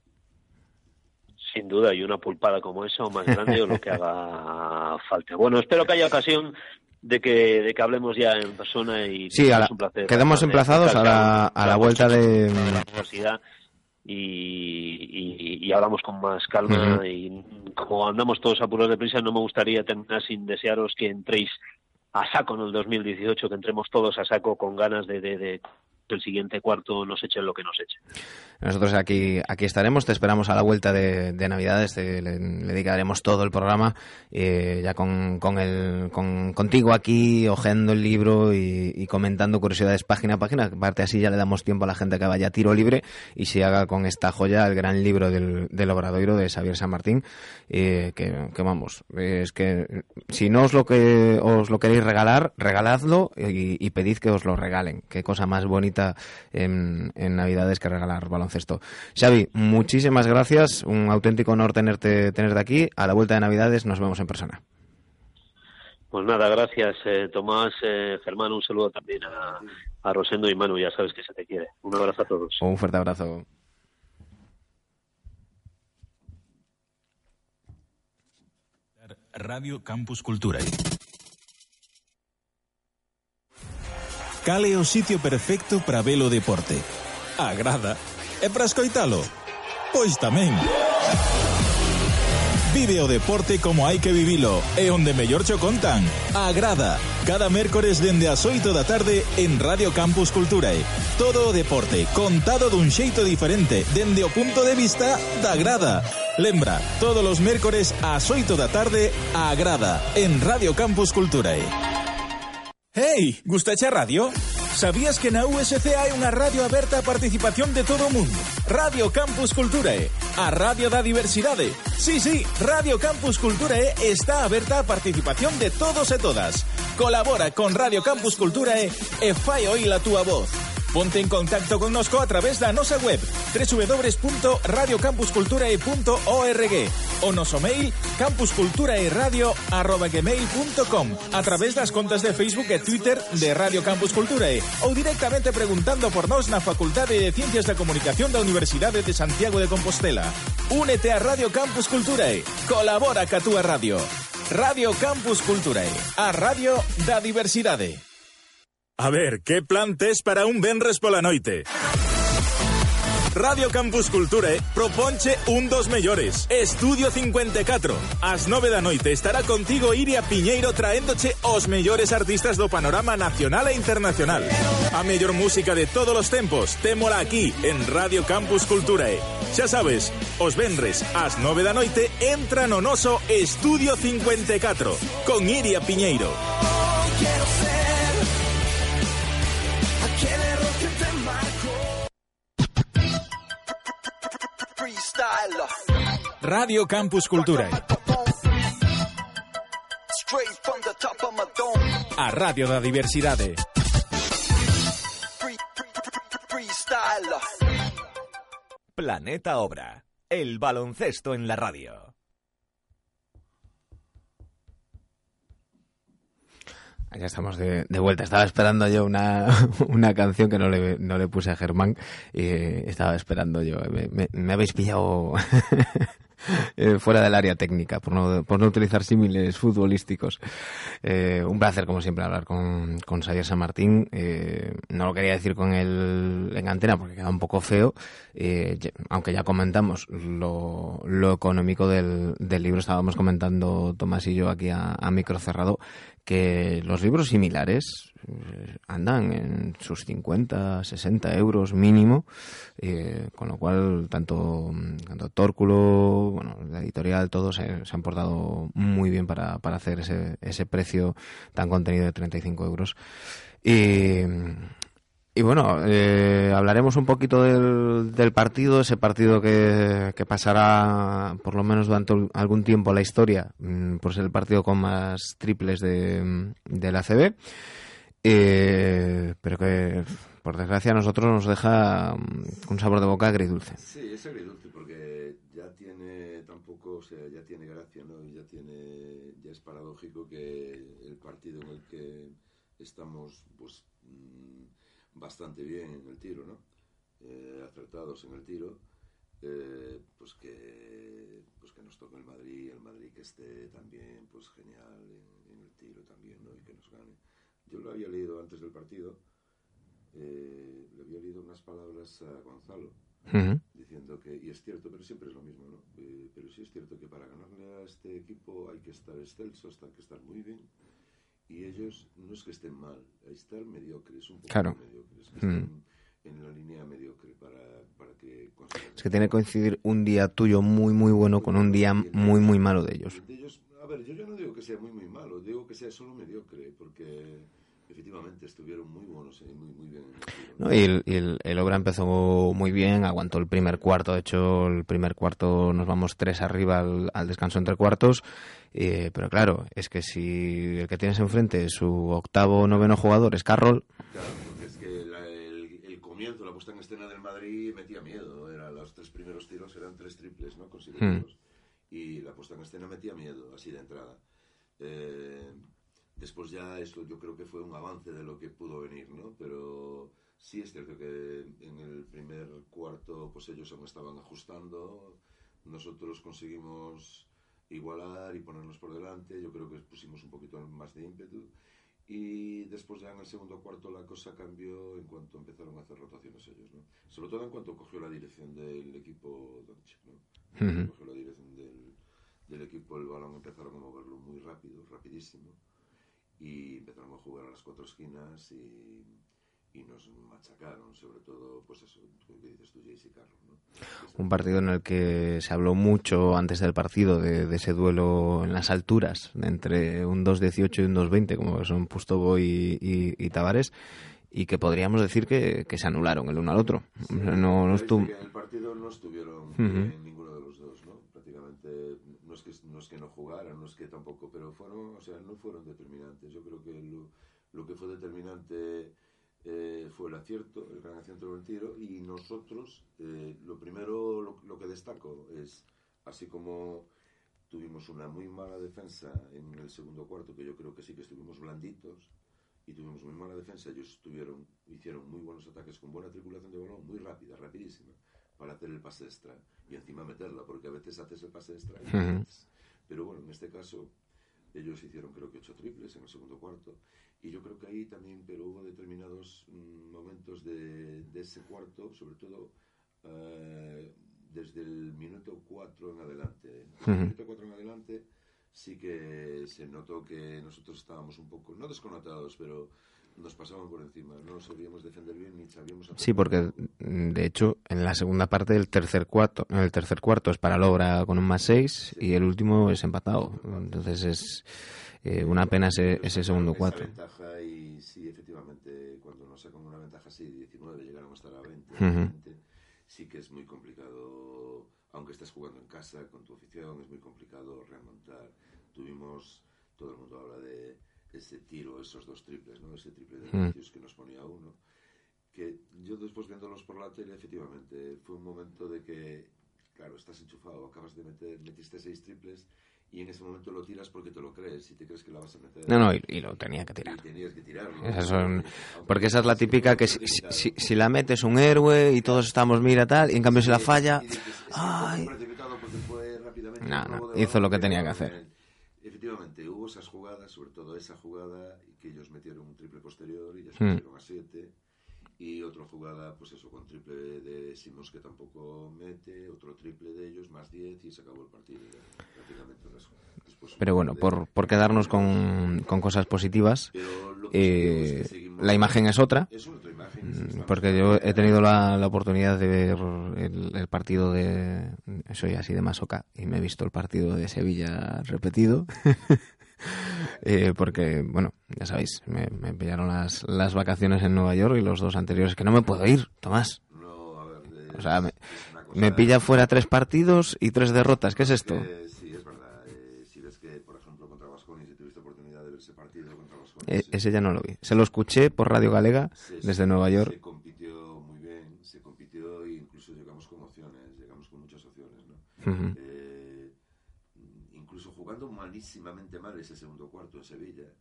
Sin duda, y una pulpada como esa o más grande o lo que haga <laughs> falta. Bueno, espero que haya ocasión de que, de que hablemos ya en persona y sí, un placer. Quedamos emplazados a la, a la vuelta de la universidad y, y, hablamos con más calma y como andamos todos apuros de prisa no me gustaría terminar sin desearos que entréis a saco en el 2018, que entremos todos a saco con ganas de, de el siguiente cuarto nos eche lo que nos eche. Nosotros aquí, aquí estaremos, te esperamos a la vuelta de, Navidades, le, dedicaremos todo el programa eh, ya con, con, el, con, contigo aquí, hojeando el libro y, comentando curiosidades página a página, aparte así ya le damos tiempo a la gente que vaya tiro libre y se haga con esta joya el gran libro del, del Obradoiro de Xavier San Martín, eh, que, que, vamos, es que si no os lo que os lo queréis regalar, regaladlo y, y pedid que os lo regalen, qué cosa más bonita en, Navidades que regalar baloncesto. Xavi, muchísimas gracias, un auténtico honor tenerte, tenerte aquí. A la vuelta de Navidades nos vemos en persona. Pues nada, gracias eh, Tomás, eh, Germán, un saludo también a, a Rosendo y Manu, ya sabes que se te quiere. Un abrazo a todos. Un fuerte abrazo. Radio Campus Cultura. Cale o sitio perfecto para ver o deporte. Agrada. E para escoitalo, pois tamén. Vive o deporte como hai que vivilo e onde mellor cho contan. Agrada, cada mércores dende as 8 da tarde en Radio Campus Culturae. Todo o deporte contado dun xeito diferente dende o punto de vista da grada. Lembra, todos os mércores ás 8 da tarde a Agrada en Radio Campus Culturae. Hey, gustache a radio? Sabías que na USC hai unha radio aberta a participación de todo mundo? Radio Campus Culturae, a radio da diversidade. Sí, sí, Radio Campus Culturae está aberta a participación de todos e todas. Colabora con Radio Campus Culturae e fai oír a túa voz. Ponte en contacto connosco a través da nosa web www.radiocampusculturae.org o noso mail campusculturaeradio.gmail.com a través das contas de Facebook e Twitter de Radio Campus Culturae ou directamente preguntando por nós na Facultade de Ciencias da Comunicación da Universidade de Santiago de Compostela. Únete a Radio Campus Culturae. Colabora ca túa radio. Radio Campus Culturae, a radio da diversidade. A ver, que plan tes para un venres pola noite? Radio Campus Culture eh, proponche un dos mellores. Estudio 54. As 9 da noite estará contigo Iria Piñeiro traéndoche os mellores artistas do panorama nacional e internacional. A mellor música de todos os tempos, témola aquí en Radio Campus Culture. Eh. Xa sabes, os venres ás 9 da noite entra no noso Estudio 54 con Iria Piñeiro. Que te marcó. Freestyle. Radio Campus Culture Straight from the top of my dome. A Radio da Diversidade. Planeta Obra. El baloncesto en la radio. Ya estamos de, vuelta. Estaba esperando yo una, <laughs> una canción que no le, no le puse a Germán. Y estaba esperando yo. Me, habéis pillado <laughs> eh, fuera del área técnica, por no, por no utilizar símiles futbolísticos. Eh, un placer, como siempre, hablar con, con Xavier San Martín. Eh, no lo quería decir con él en antena porque queda un poco feo, aunque ya comentamos lo, lo económico del, del libro. Estábamos comentando Tomás y yo aquí a micro cerrado que los libros similares eh, andan en sus 50, 60 euros mínimo, eh, con lo cual tanto, tanto Tórculo, bueno, la editorial, todos se, se han portado muy bien para, para hacer ese, ese precio tan contenido de 35 euros. Y, y bueno, eh, hablaremos un poquito del, del partido, ese partido que, que pasará por lo menos durante algún tiempo la historia, mm, por ser el partido con más triples de, de la CB, eh, pero que por desgracia a nosotros nos deja mm, un sabor de boca agridulce. Sí, es agridulce porque ya tiene tampoco, o sea, ya tiene gracia, ¿no? Ya tiene, ya es paradójico que el partido en el que estamos, pues, mm, bastante bien en el tiro, ¿no? Eh, acertados en el tiro, eh, pues que, pues que nos toque el Madrid, el Madrid que esté también, pues genial en, en el tiro también, ¿no? Y que nos gane. Yo lo había leído antes del partido, eh, le había leído unas palabras a Gonzalo, diciendo que, y es cierto, pero siempre es lo mismo, ¿no? Eh, pero sí es cierto que para ganarle a este equipo hay que estar excelsos, hay que estar muy bien, y ellos no es que estén mal, estar mediocres, un poco Claro. mediocres, que Mm. estén en la línea mediocre para, para que. Es que tiene que coincidir un día tuyo muy muy bueno con un día muy muy malo de ellos. De ellos, a ver, yo ya no digo que sea muy muy malo, digo que sea solo mediocre, porque efectivamente estuvieron muy buenos, eh, muy, muy bien. ¿no? Y, el, y el- el Obra empezó muy bien, aguantó el primer cuarto. De hecho, el primer cuarto nos vamos tres arriba al, al descanso entre cuartos. eh, pero claro, es que si el que tienes enfrente, su octavo o noveno jugador es Carroll, Claro, porque es que la- el, el comienzo, la puesta en escena del Madrid metía miedo. Era, los tres primeros tiros eran tres triples, ¿no? Consecutivos. Y la puesta en escena metía miedo, así de entrada. Eh, después ya esto yo creo que fue un avance de lo que pudo venir, ¿no? Pero sí es cierto que en el primer cuarto pues ellos aún estaban ajustando. Nosotros conseguimos igualar y ponernos por delante. Yo creo que pusimos un poquito más de ímpetu. Y después ya en el segundo cuarto la cosa cambió en cuanto empezaron a hacer rotaciones ellos, ¿no? Sobre todo en cuanto cogió la dirección del equipo Doncic, ¿no? Cogió la dirección del, del equipo el balón empezaron a moverlo muy rápido, rapidísimo, y empezaron a jugar a las cuatro esquinas y, y nos machacaron, sobre todo, pues eso, que dices tú, Jace y Carlos, ¿no? Un partido en el que se habló mucho antes del partido de, de ese duelo en las alturas entre un 2-18 y un 2-20, como son Pustovo y, y, y Tavares, y que podríamos decir que, que se anularon el uno al otro. no, no Parece estuvo... en el partido no estuvieron Ujú. bien ninguno de los dos, ¿no? Prácticamente no es que no es que no jugaran, no es que tampoco, pero fueron, o sea, no fueron determinantes. Yo creo que lo, que fue determinante eh, fue el acierto, el gran acierto del tiro y nosotros, eh, lo primero, lo, lo que destaco es, así como tuvimos una muy mala defensa en el segundo cuarto, que yo creo que sí que estuvimos blanditos, y tuvimos muy mala defensa. Ellos tuvieron, hicieron muy buenos ataques con buena tripulación de balón, muy rápida, rapidísima, para hacer el pase extra y encima meterla, porque a veces haces el pase extra y Ujú. metes. Pero bueno, en este caso, ellos hicieron creo que ocho triples en el segundo cuarto. Y yo creo que ahí también, pero hubo determinados mm, momentos de, de ese cuarto, sobre todo eh, desde el minuto 4 en adelante. Desde el Ujú. minuto 4 en adelante sí que se notó que nosotros estábamos un poco, no desconectados, pero nos pasaban por encima. No sabíamos defender bien ni sabíamos. Sí, porque mm, de hecho en la segunda parte del tercer cuarto, en el tercer cuarto es para Logra con un más 6 y el último es empatado. Entonces es eh, una pena ese, ese segundo cuarto. ventaja y sí, efectivamente, cuando nos sacan una ventaja así, 19, llegaron a estar a 20, Ujú. 20, sí que es muy complicado, aunque estés jugando en casa con tu afición, es muy complicado remontar. Tuvimos, todo el mundo habla de ese tiro, esos dos triples, ¿no? Ese triple de Mm. Vinicius que nos ponía uno. Que yo después viéndolos por la tele, efectivamente, fue un momento de que, claro, estás enchufado, acabas de meter, metiste seis triples y en ese momento lo tiras porque te lo crees y te crees que la vas a meter. No, no, y, y lo tenía que tirar. Y tenías que tirarlo. Esas son- Aunque porque esa es la típica que si, si, si- la metes un héroe y todos estamos mira tal y en cambio si la falla, ay, No, no, hizo lo que tenía que hacer. Efectivamente, hubo esas jugadas, sobre todo esa jugada, que ellos metieron un triple posterior y ya se Hmm. pusieron a 7. Y otra jugada, pues eso, con triple de Simons que tampoco mete, otro triple de ellos, más 10 y se acabó el partido. ya, prácticamente después pero bueno, de- por, por quedarnos con, con cosas positivas, es eh, que la imagen es otra. Es otra imagen. sí, estamos Porque yo he tenido la, la oportunidad de ver el, el partido de... Soy así de masoca y me he visto el partido de Sevilla repetido. <laughs> <laughs> Eh, porque, bueno, ya sabéis, me, me pillaron las, las vacaciones en Nueva York y los dos anteriores que no me puedo ir, Tomás. No, a ver, eh, O sea, me- Me pilla fuera tres partidos y tres derrotas. ¿Qué es esto? Eh, sí, es verdad. Eh, si ves que, por ejemplo, contra Vasconia, si tuviste oportunidad de ver ese partido contra Vasconia, Eh, ese ya no lo vi. Se lo escuché por Radio Galega desde Nueva York. Se compitió muy bien, se compitió e incluso llegamos con opciones, llegamos con muchas opciones, ¿no? Ujú. Eh, incluso jugando malísimamente mal ese segundo cuarto en Sevilla,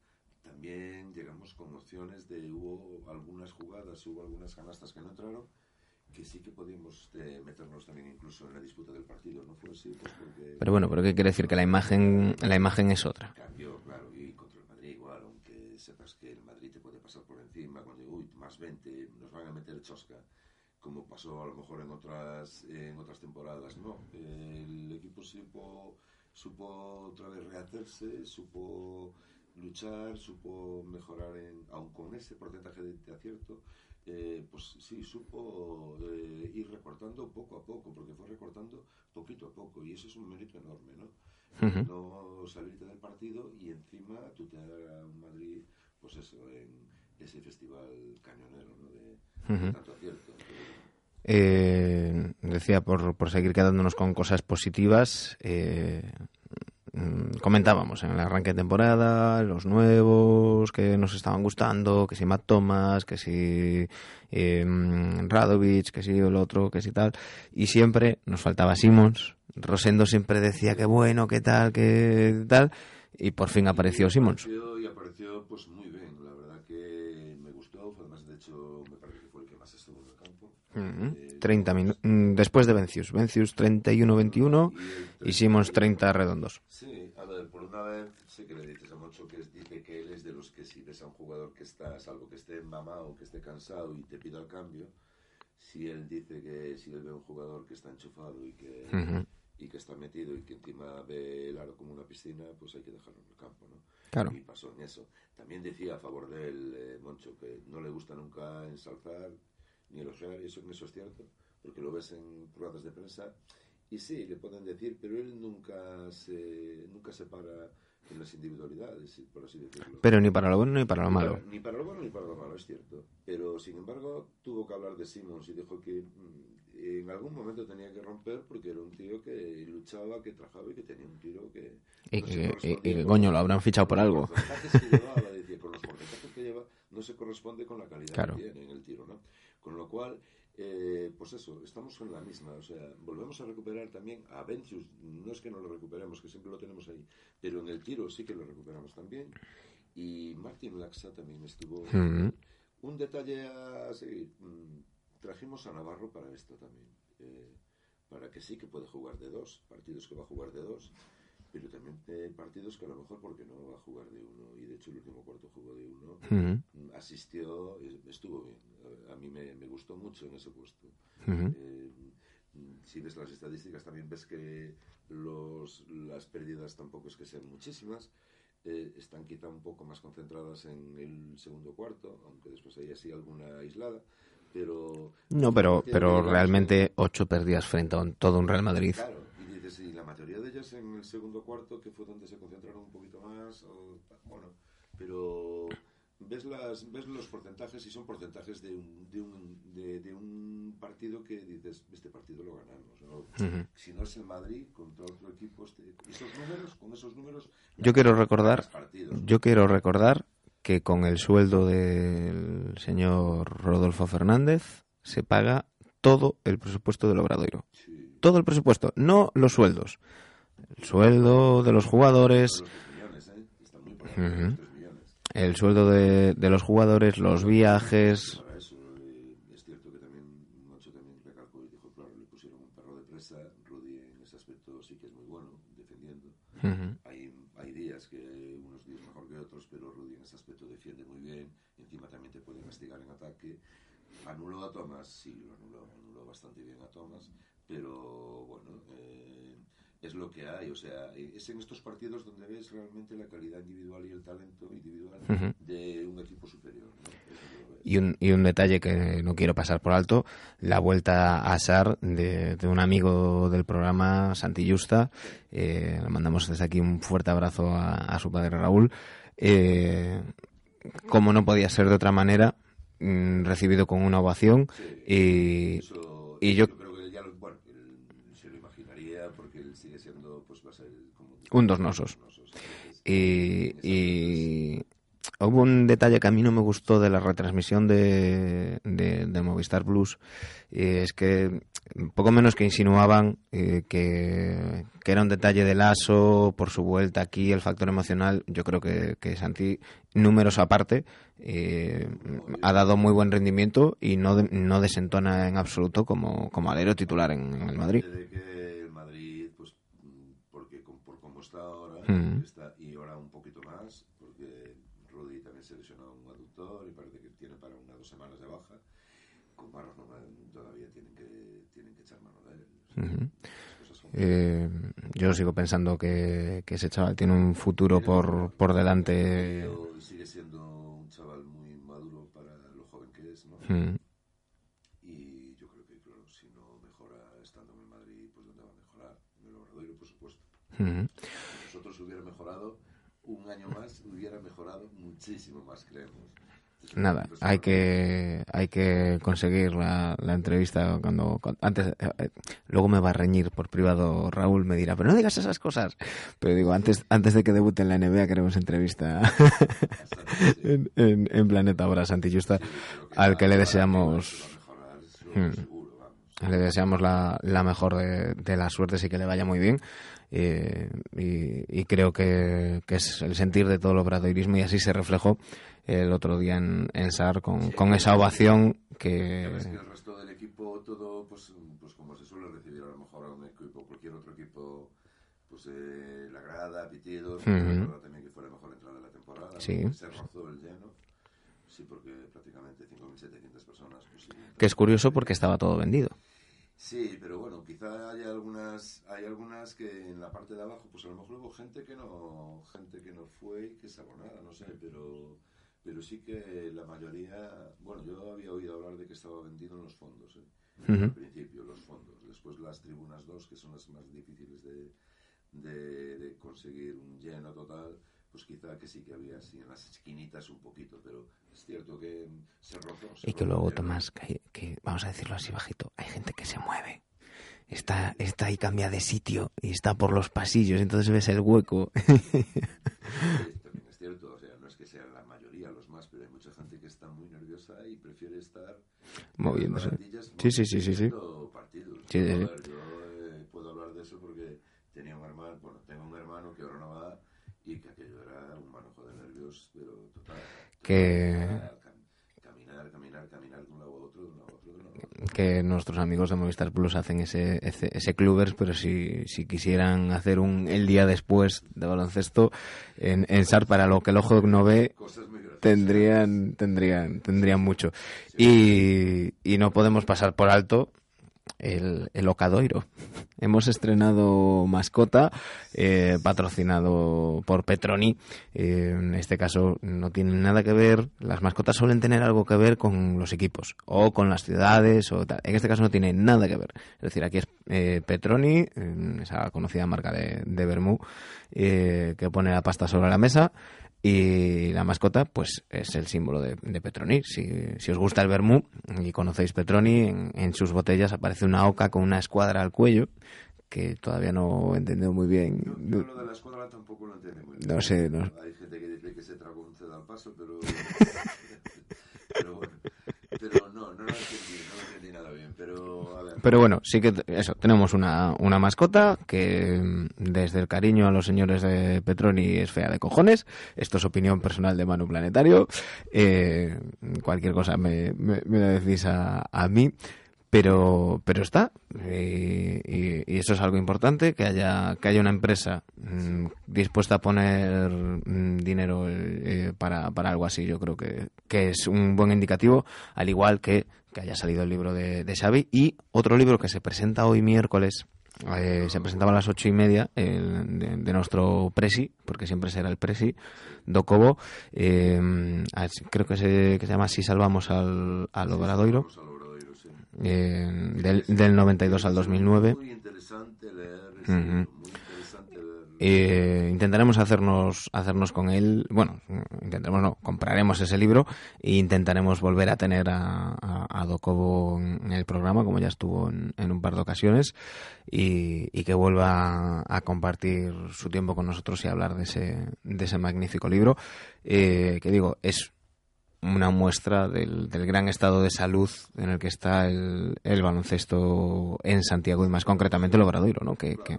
también llegamos con opciones de hubo algunas jugadas, hubo algunas canastas que no entraron, que sí que podíamos eh, meternos también incluso en la disputa del partido, ¿no fue así? Pues porque Pero bueno, pero ¿qué quiere decir? Que la imagen, la imagen es otra. cambió, claro, y contra el Madrid igual, aunque sepas que el Madrid te puede pasar por encima, cuando uy, más 20, nos van a meter chosca, como pasó a lo mejor en otras, en otras temporadas, no. El equipo supo, supo otra vez rehacerse, supo luchar, supo mejorar, en, aun con ese porcentaje de, de acierto, eh, pues sí, supo eh, ir recortando poco a poco, porque fue recortando poquito a poco, y eso es un mérito enorme, ¿no? No salirte del partido y encima tutear a un Madrid, pues eso, en ese festival cañonero, ¿no? De, tanto acierto. Eh, decía, por, por seguir quedándonos con cosas positivas, eh, mm, comentábamos en el arranque de temporada, los nuevos que nos estaban gustando, que si Matt Thomas, que si eh, mm, Radovic, que si el otro, que si tal, y siempre nos faltaba Simons, Rosendo siempre decía que bueno, que tal, que tal, y por fin apareció apareció- Y apareció pues bien, la verdad que me gustó, fue además de hecho me parece que fue el que más estuvo en el campo. Ujú. Eh, 30 minutos después de Vencius. Vencius 31-21 el y Simons 30 redondos. Sí, a ver, por una vez sé que le dices a Moncho que es- dice que él es de los que si ves a un jugador que está, salvo que esté mamado, que esté cansado y te pida el cambio, si él dice que si él ve a un jugador que está enchufado y que, y que está metido y que encima ve el aro como una piscina, pues hay que dejarlo en el campo, ¿no? Claro. Y pasó en eso. También decía a favor de él, eh, Moncho, que no le gusta nunca ensalzar ni elogiar, y eso, eso es cierto, porque lo ves en ruedas de prensa, y sí, le pueden decir, pero él nunca se, nunca se para en las individualidades, por así decirlo. Pero ni para lo bueno ni para lo Ni malo. para- Ni para lo bueno ni para lo malo, es cierto. Pero, sin embargo, tuvo que hablar de Simmons y dijo que mm, en algún momento tenía que romper porque era un tío que luchaba, que trabajaba y que tenía un tiro que... Y no que, y- coño, lo habrán fichado por algo. Los que llevaba, decía, con los porcentajes que lleva, no se corresponde con la calidad Claro. que tiene en el tiro, ¿no? Con lo cual, eh, pues eso, estamos en la misma, o sea, volvemos a recuperar también a Ventius, no es que no lo recuperemos, que siempre lo tenemos ahí, pero en el tiro sí que lo recuperamos también, y Martin Laxa también estuvo... Un detalle a seguir, mm, trajimos a Navarro para esto también, eh, para que sí que puede jugar de dos, partidos que va a jugar de dos, pero también eh, partidos que a lo mejor porque no va a jugar de uno, y de hecho el último cuarto jugó de uno, Ujú. mm, asistió, estuvo bien. A- mí me, me gustó mucho en ese puesto. Eh, si ves las estadísticas también ves que los, las pérdidas tampoco es que sean muchísimas. eh, están quizá un poco más concentradas en el segundo cuarto, aunque después hay así alguna aislada. Pero No, pero, pero realmente ocho pérdidas frente a un- todo un Real Madrid. Claro, y dices, y la mayoría de ellas en el segundo cuarto, que fue donde se concentraron un poquito más, o- bueno, pero ves las ves los porcentajes y son porcentajes de un, de un, de, de un partido que dices, este partido lo ganamos. Si no es el Madrid contra otro equipo, este, esos números, con esos números... Yo quiero recordar, yo quiero recordar que con el sueldo del señor Rodolfo Fernández se paga todo el presupuesto del Obradoiro. Sí, Todo el presupuesto, no los sueldos. El sueldo de los jugadores, millones, ¿eh? Millones. el sueldo de, de los jugadores, los viajes. Para eso, eh, es cierto que también Moncho también recalcó y dijo, claro, le pusieron un perro de presa. Rudy en ese aspecto sí que es muy bueno, defendiendo. Ujú. Hay, hay días que unos días mejor que otros, pero Rudy en ese aspecto defiende muy bien. Encima también te puede castigar en ataque. Anuló a Thomas, sí, lo anuló, anuló bastante bien a Thomas, pero bueno, eh, es lo que hay. O sea, es en estos partidos donde ves realmente la calidad individual y el talento individual de un equipo superior. Y un, y un detalle que no quiero pasar por alto, la vuelta a SAR de, de un amigo del programa, Santi Justa. Eh, le mandamos desde aquí un fuerte abrazo a, a su padre Raúl. Eh, como no podía ser de otra manera, mm, recibido con una ovación. Y, Eso, y yo- creo que ya lo, bueno, él se lo imaginaría porque él sigue siendo, pues va a ser como Un dos nosos. Y, y hubo un detalle que a mí no me gustó de la retransmisión de, de, Movistar Plus, y es que poco menos que insinuaban que, que era un detalle de Lasso por su vuelta aquí, el factor emocional, yo creo que, que Santi, números aparte, ha dado muy buen rendimiento y no, de- no desentona en absoluto como, como alero titular en, en el Madrid. De que el Madrid, pues, mm, porque con- por cómo está ahora, Mm. está, y ahora un poquito más, porque También se lesionó un aductor y parece que tiene para una o dos semanas de baja. Con Marros todavía tienen que, tienen que echar mano de él. Eh, yo sigo pensando que, que ese chaval tiene un futuro por, por delante. Pero sigue siendo un chaval muy maduro para lo joven que es, ¿no? Y yo creo que, claro, si no mejora estando en Madrid, pues ¿dónde va a mejorar? En el Obradoiro, por supuesto nosotros hubiera mejorado un año más, hubiera mejorado muchísimo más, creemos. Nada, Pues, hay que hay que conseguir la, la entrevista cuando, cuando- antes eh, eh, luego me va a reñir por privado Raúl me dirá pero no digas esas cosas pero digo antes antes de que debute en la NBA queremos entrevista <laughs> en, en, en Planeta ahora Santi Justa creo que al que le deseamos Hmm. le deseamos la, la mejor de, de las suertes y que le vaya muy bien. Eh, y, y creo que, que es el sentir de todo el obradoirismo y así se reflejó el otro día en, en SAR con, con esa ovación que... que el resto del equipo, todo, pues, pues como se suele recibir a lo mejor a un equipo, cualquier otro equipo, pues eh, la grada, pitidos, Ujú. recuerdo también que fue la mejor entrada de la temporada, Sí. se rozó el lleno, sí, porque prácticamente 5.700 personas, pues sí, que es curioso porque estaba todo vendido. Sí, pero bueno, quizá haya algunas, hay algunas que en la parte de abajo, pues a lo mejor hubo gente que no, gente que no fue y que se abonara, no sé, pero, pero sí que la mayoría, bueno, yo había oído hablar de que estaba vendido en los fondos, ¿eh? Principio los fondos, después las tribunas 2, que son las más difíciles de, de, de conseguir un lleno total, pues quizá que sí que había así en las esquinitas un poquito, pero es cierto que se rozó. se Y que luego, Tomás, que, vamos a decirlo así bajito, hay gente que se mueve. Está, está ahí, cambia de sitio y está por los pasillos, entonces ves el hueco. <laughs> Es cierto, o sea, no es que sean la mayoría los más, pero hay mucha gente que está muy nerviosa y prefiere estar Moviéndose. las barantillas Sí, sí, sí, sí, sí. partidos. Sí, sí, sí. A ver, yo eh, puedo hablar de eso porque tenía un hermano, bueno, tengo un hermano que ahora no va y que aquello era un manojo de nervios, pero total. Que- Cam- Caminar, caminar, caminar de un lado a otro, de un lado a otro, de un lado a otro. Que nuestros amigos de Movistar Plus hacen ese, ese, ese clubers, pero si, si quisieran hacer un el día después de baloncesto en, en SAR para lo que el ojo no ve, tendrían, tendrían, tendrían mucho. Y no podemos pasar por alto el, el Ocadoiro. <laughs> Hemos estrenado mascota, eh, patrocinado por Petroni. Eh, en este caso no tiene nada que ver, las mascotas suelen tener algo que ver con los equipos o con las ciudades o tal. En este caso no tiene nada que ver. Es decir, aquí es eh, Petroni, esa conocida marca de, de Bermú, eh, que pone la pasta sobre la mesa y la mascota, pues es el símbolo de, de Petroni. Si, si os gusta el vermú y conocéis Petroni, en, en sus botellas aparece una oca con una escuadra al cuello, que todavía no he entendido muy bien. Yo, yo lo de la escuadra tampoco lo entiendo muy bien. No sé, no- Hay gente que dice que se tragó un ceda al paso, pero. <laughs> pero bueno. Pero no, no lo entendí, no lo entendí nada bien. Pero, bueno, sí que eso, tenemos una, una mascota que mm, desde el cariño a los señores de Petroni es fea de cojones. Esto es opinión personal de Manu Planetario. Eh, cualquier cosa me, me, la decís a, a mí. Pero, pero está. Eh, y, y eso es algo importante, que haya, que haya una empresa mm, dispuesta a poner mm, dinero eh, para, para algo así. Yo creo que, que es un buen indicativo, al igual que que haya salido el libro de, de Xavi y otro libro que se presenta hoy miércoles eh, se presentaba a las ocho y media el de, de nuestro presi porque siempre será el presi Docobo eh, creo que se, que se llama Si salvamos al, al Obradoiro eh, del, del 92 al 2009 Muy interesante leer Ujú. libro, muy interesante leer. Eh, intentaremos hacernos hacernos con él bueno intentaremos no compraremos ese libro e intentaremos volver a tener a, a, Docobo en el programa como ya estuvo en, en un par de ocasiones y, que vuelva a, compartir su tiempo con nosotros y hablar de ese de ese magnífico libro eh, que digo es una muestra del, del gran estado de salud en el que está el, el baloncesto en Santiago y más concretamente el Obradoiro, ¿no? Que, que,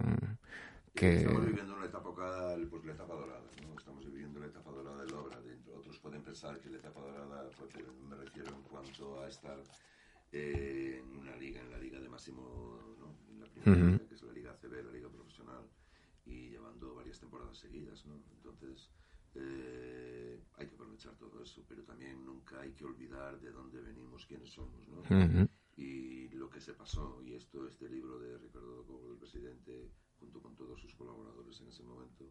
que- Estamos viviendo una etapa, pues, la etapa dorada, ¿no? Estamos viviendo la etapa dorada del obra. Dentro. Otros pueden pensar que la etapa dorada, pues, me refiero en cuanto a estar eh, en una liga, en la liga de máximo, ¿no? En la primera Ujú. liga, que es la liga CB, la liga profesional, y llevando varias temporadas seguidas, ¿no? Entonces, eh, hay que aprovechar todo eso, pero también nunca hay que olvidar de dónde venimos, quiénes somos, ¿no? Ujú. y lo que se pasó. Y esto, este libro de Ricardo Cobo, el presidente, junto con todos sus colaboradores en ese momento,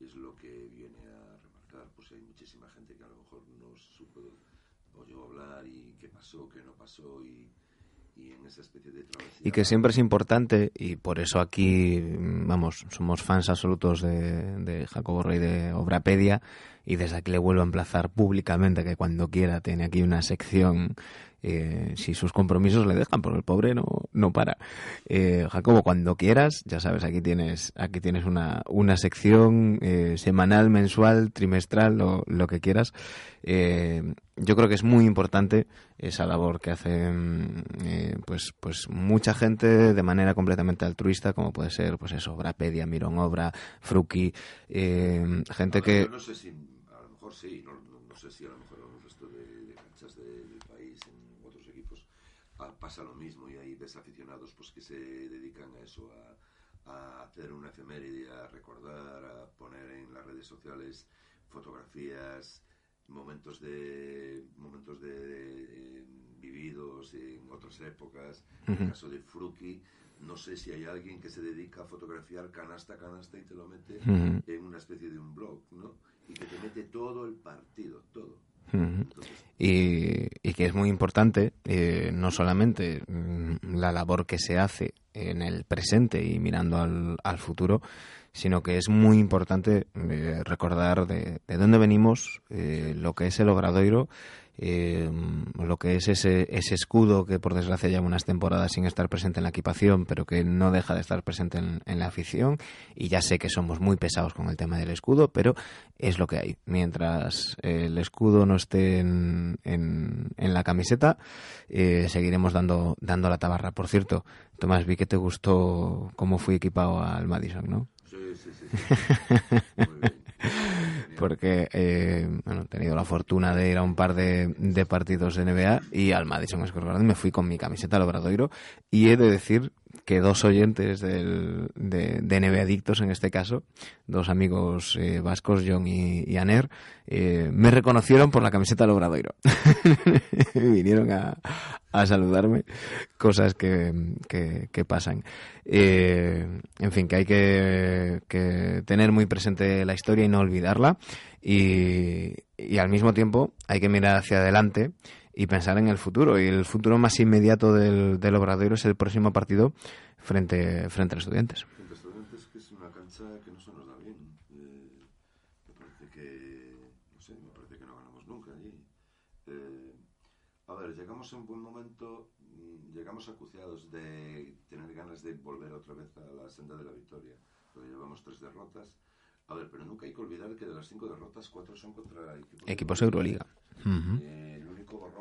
es lo que viene a remarcar. Pues hay muchísima que a lo mejor no supo, oyó hablar y qué pasó, qué no pasó y, y en esa especie de travesía. y que siempre es importante y por eso aquí mm, vamos somos fans absolutos de, de Jacobo Rey de Obrapedia y desde aquí le vuelvo a emplazar públicamente que cuando quiera tiene aquí una sección eh, si sus compromisos le dejan porque el pobre no, no para. Eh, Jacobo cuando quieras ya sabes aquí tienes aquí tienes una, una sección eh, semanal mensual trimestral lo, lo que quieras. Eh, yo creo que es muy importante esa labor que hacen eh, pues pues mucha gente de manera completamente altruista como puede ser pues eso Obrapedia Mirón Obra Fruki gente A ver, que yo no sé si, a lo mejor sí, no sé si a lo pasa lo mismo y hay desaficionados pues que se dedican a eso, a, a hacer una efeméride, a recordar, a poner en las redes sociales fotografías, momentos de momentos de, de- vividos en otras épocas. En el caso de Fruki, no sé si hay alguien que se dedica a fotografiar canasta a canasta y te lo mete en una especie de un blog, ¿no? Y que te mete todo el partido, todo. Y, y que es muy importante eh, no solamente mm, la labor que se hace en el presente y mirando al, al futuro, sino que es muy importante eh, recordar de, de dónde venimos, eh, lo que es el Obradoiro, eh, lo que es ese, ese escudo que por desgracia lleva unas temporadas sin estar presente en la equipación, pero que no deja de estar presente en, en la afición. Y ya sé que somos muy pesados con el tema del escudo, pero es lo que hay. Mientras el escudo no esté en, en, en la camiseta, eh, seguiremos dando, dando la tabarra. Por cierto, Tomás, vi que te gustó cómo fui equipado al Madison, ¿no? <laughs> porque eh, bueno, he tenido la fortuna de ir a un par de, de partidos de NBA y al Madison Square Garden me fui con mi camiseta al Obradoiro y he de decir que dos oyentes del, de, de NBA Adictos, en este caso, dos amigos eh, vascos, John y, Aner, eh, me reconocieron por la camiseta del Obradoiro. <laughs> Vinieron a, a saludarme, cosas que, que, que pasan. Eh, en fin, que hay que, que tener muy presente la historia y no olvidarla. Y, y al mismo tiempo hay que mirar hacia adelante y pensar en el futuro. Y el futuro más inmediato del, del Obradoiro es el próximo partido frente, frente a los estudiantes. Frente a Estudiantes, que es una cancha que no se nos da bien. Eh, me parece que, no sé, me parece que no ganamos nunca allí. Eh, a ver, llegamos en buen momento, mm, llegamos acuciados de tener ganas de volver otra vez a la senda de la victoria. Porque llevamos tres derrotas. A ver, pero nunca hay que olvidar que de las cinco derrotas, cuatro son contra equipos, Equipos de Euroliga. Eh,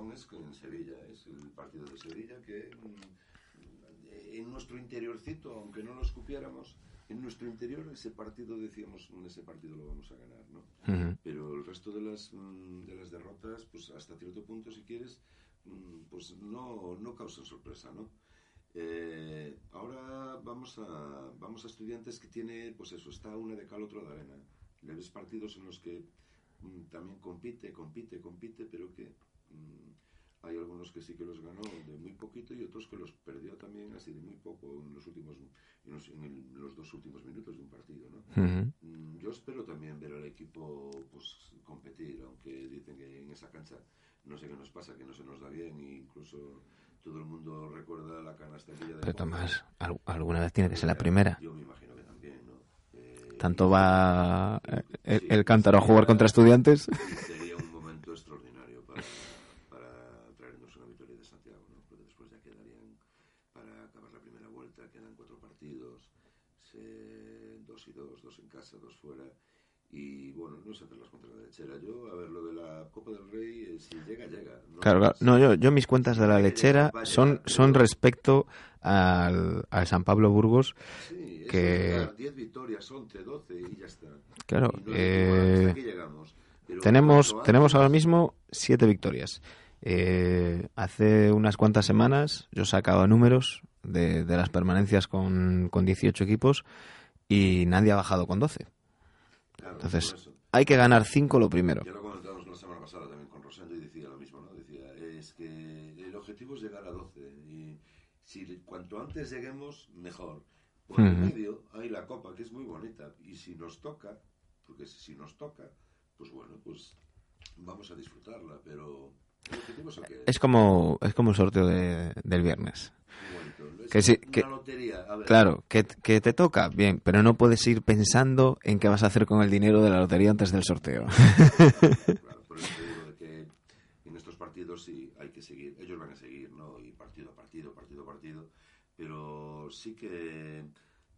borrón es en Sevilla, es el partido de Sevilla que mm, en nuestro interiorcito, aunque no lo escupiéramos, en nuestro interior ese partido decíamos, "Mm, ese partido lo vamos a ganar, ¿no? Ujú. Pero el resto de las, mm, de las derrotas, pues hasta cierto punto, si quieres, pues no, no causan sorpresa, ¿no? Eh, ahora vamos a, vamos a estudiantes que tiene, pues eso, está una de cal, otro de arena. Le ves partidos en los que también compite, compite, compite, pero que hay algunos que sí que los ganó de muy poquito y otros que los perdió también así de muy poco en los últimos, en los, en el- los dos últimos minutos de un partido, ¿no? Mm, Yo espero también ver al equipo pues, competir, aunque dicen que en esa cancha no sé qué nos pasa, que no se nos da bien, e incluso todo el mundo recuerda la canasta aquella de Pero Tomás, al- alguna vez tiene que ser la primera. Yo me imagino que también, ¿no? Eh, Tanto va eh, el, el cántaro a jugar contra estudiantes. y sería un momento extraordinario para, para traernos una victoria de Santiago, ¿no? Porque después ya quedarían, para acabar la primera vuelta, quedan cuatro partidos, se- dos y dos, dos en casa, dos fuera. Y bueno, no sé hacer las cuentas de la lechera. Yo, a ver, lo de la Copa del Rey, eh, si llega, llega. ¿no? Claro, claro. No, yo, yo mis cuentas de la lechera son, son respecto al, al San Pablo Burgos. Sí, que- es llegar, 10 victorias, 11, 12 y ya está. Claro, no eh, hasta aquí llegamos. Pero Tenemos, cuanto tenemos ahora antes- mismo siete victorias. Eh, hace unas cuantas semanas yo sacaba números de, de las permanencias con, con 18 equipos y nadie ha bajado con 12. Claro, Entonces. Hay que ganar 5 lo primero. Ya lo comentamos la semana pasada también con Rosendo y decía lo mismo, ¿no? Decía, es que el objetivo es llegar a 12 y si cuanto antes lleguemos, mejor. Por el Ujú. medio hay la copa, que es muy bonita, y si nos toca, porque si nos toca, pues bueno, pues vamos a disfrutarla, pero es como, es como el sorteo de- del viernes. que sí, que- Claro, que, que te toca, bien, pero no puedes ir pensando en qué vas a hacer con el dinero de la lotería antes del sorteo. En estos partidos sí hay que seguir, ellos van a seguir, ¿no? Y partido a partido, partido a partido, pero sí que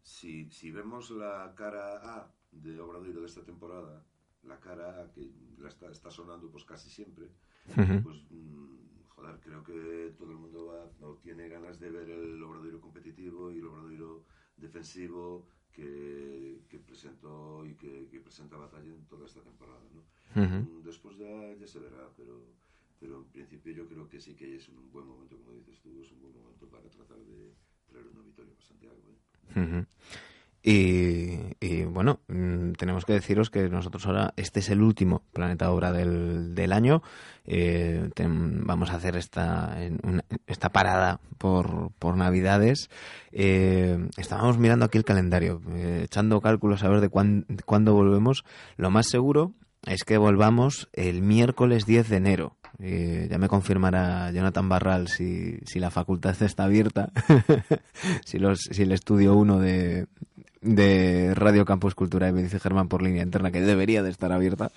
si, si vemos la cara A de Obradoiro de esta temporada, la cara A que la está, está sonando pues casi siempre, Ujú. pues mm, joder, creo que todo el mundo va, o tiene ganas de ver el Obradoiro competitivo y el Obradoiro defensivo que, que presentó y que, que presenta batalla en toda esta temporada, ¿no? Ujú. Mm, Después ya, ya se verá, pero, pero en principio yo creo que sí que es un buen momento, como dices tú, es un buen momento para tratar de traer una victoria para Santiago. ¿eh? Ujú. Y, bueno, mm, tenemos que deciros que nosotros ahora, este es el último Planeta Obra del, del año. Eh, vamos a hacer esta, esta parada por, por Navidades. Eh, estábamos mirando aquí el calendario, eh, echando cálculos a ver de cuán- cuándo volvemos. Lo más seguro es que volvamos el miércoles 10 de enero. Eh, ya me confirmará Jonathan Barral si, si la facultad <laughs> está abierta, <laughs> si, los, si el estudio 1 de, de Radio Campus Cultura y dice Germán por línea interna que debería de estar abierta,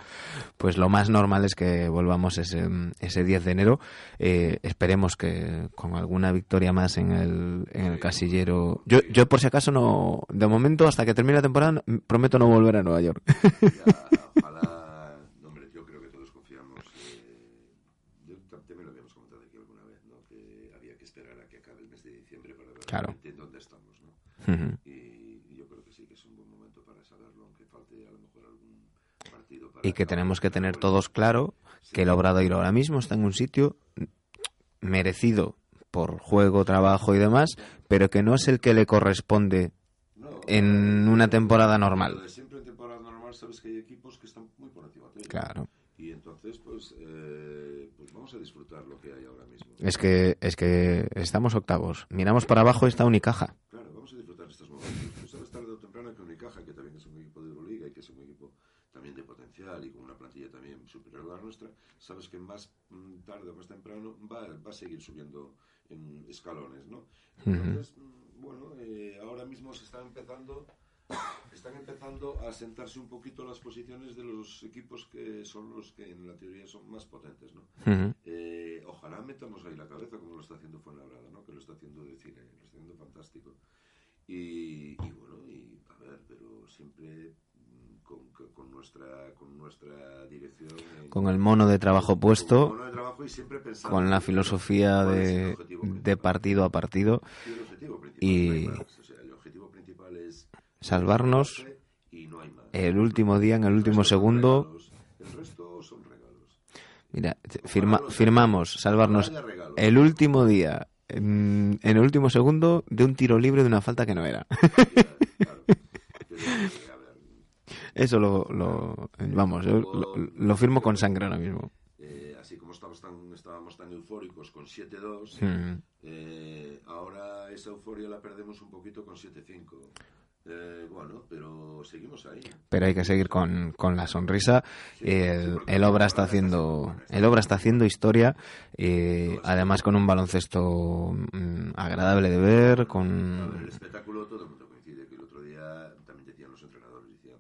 pues lo más normal es que volvamos ese, ese 10 de enero. Eh, esperemos que con alguna victoria más en el, en el casillero. Yo, yo por si acaso no, de momento hasta que termine la temporada prometo no volver a Nueva York. <laughs> Claro. realmente dónde estamos, ¿no? Ujú. Y, y yo creo que sí, que es un buen momento para saberlo, aunque falte a lo mejor algún partido para y que acabar tenemos que tener todos claro Sí. que el Obradoiro ahora mismo está en un sitio merecido por juego, trabajo y demás, pero que no es el que le corresponde No, en una temporada normal. siempre en temporada normal sabes que hay equipos que están muy por encima. Claro. Y entonces, pues, eh, pues vamos a disfrutar lo que hay ahora mismo. Es que es que estamos octavos. Miramos para abajo y está Unicaja. Claro, vamos a disfrutar estos momentos. Tú sabes tarde o temprano que Unicaja, que también es un equipo de Euroliga y que es un equipo también de potencial y con una plantilla también superior a la nuestra, sabes que más mm, tarde o más temprano va, va a seguir subiendo en escalones, ¿no? Entonces, mm, bueno, eh, ahora mismo se están empezando están empezando a sentarse un poquito las posiciones de los equipos que son los que en la teoría son más potentes, ¿no? Ujú. Eh, ojalá metamos ahí la cabeza como lo está haciendo Fuenlabrada, ¿no? Que lo está haciendo de cine, lo está haciendo fantástico. Y, y bueno, y a ver, pero siempre mm, con, con- con nuestra con nuestra dirección Con el mono de trabajo con puesto, mono de trabajo y siempre con la filosofía de, de partido a partido, Sí, el objetivo principal, y- es salvarnos el último día, en el último segundo. regalos. El resto son regalos. Mira, firma- firmamos salvarnos el último día, en, en el último segundo, de un tiro libre de una falta que no era. <laughs> Eso lo, lo- vamos, lo, lo firmo con sangre ahora mismo. eh, así como estábamos tan, eufóricos con 7-2, Mm. eh, ahora esa euforia la perdemos un poquito con 7-5. Eh, bueno, pero seguimos ahí. Pero hay que seguir con, con la sonrisa. El, el obra está haciendo, el obra está haciendo historia, eh, además con un baloncesto mm, agradable de ver, ver, el con espectáculo, todo el mundo coincide, que el otro día también decían los entrenadores, decían,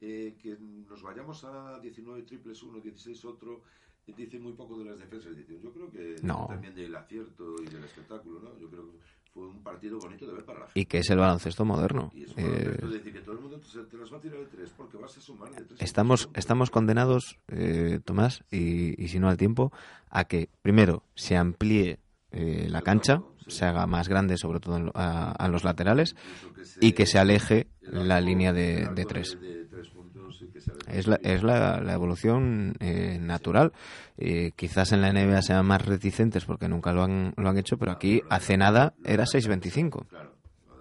eh, que nos vayamos a 19 triples uno, 16 otro, dice muy poco de las defensas. Dice, yo creo que No. también del acierto y del espectáculo, ¿no? Yo creo que fue un partido bonito de ver para la gente. y que es el baloncesto moderno. Y es Eh, baloncesto de decir que todo el mundo se te las va a tirar de tres porque vas a sumar de tres. en estamos, estamos condenados, eh, Tomás, y, y si no al tiempo, a que primero se amplíe eh, la cancha, se haga más grande, sobre todo a, a los laterales, y que se aleje la línea de, tres. de tres puntos y que se aleje. Es la, es la, la evolución eh, natural. Eh, quizás en la NBA sean más reticentes porque nunca lo han, lo han hecho, pero aquí hace nada era 6.25. Claro.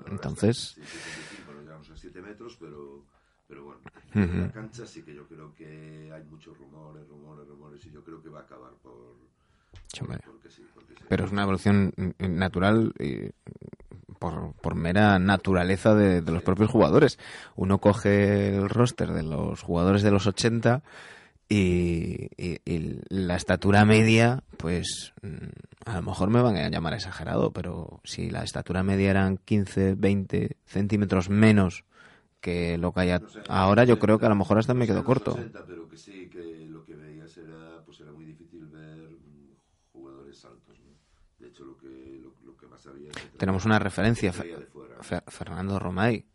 Entonces, Sí, 75, no llegamos a 7 metros, pero, pero bueno. En la cancha sí que yo creo que hay muchos rumores, rumores, rumores, y yo creo que va a acabar por. Porque sí, porque sí. pero es una evolución natural eh, por, por mera naturaleza de, de los propios jugadores. Uno coge el roster de los jugadores de los 80 y, y- y la estatura media, pues mm, a lo mejor me van a llamar exagerado, pero si la estatura media eran 15, 20 centímetros menos que lo que hay ahora, yo 80, creo que a lo mejor hasta me quedo corto. 80, pero que sí, que lo que veías era, pues era muy difícil ver mm, jugadores altos, ¿no? De hecho, lo que, lo, lo que más había... se Tenemos una referencia, Fernando Romay.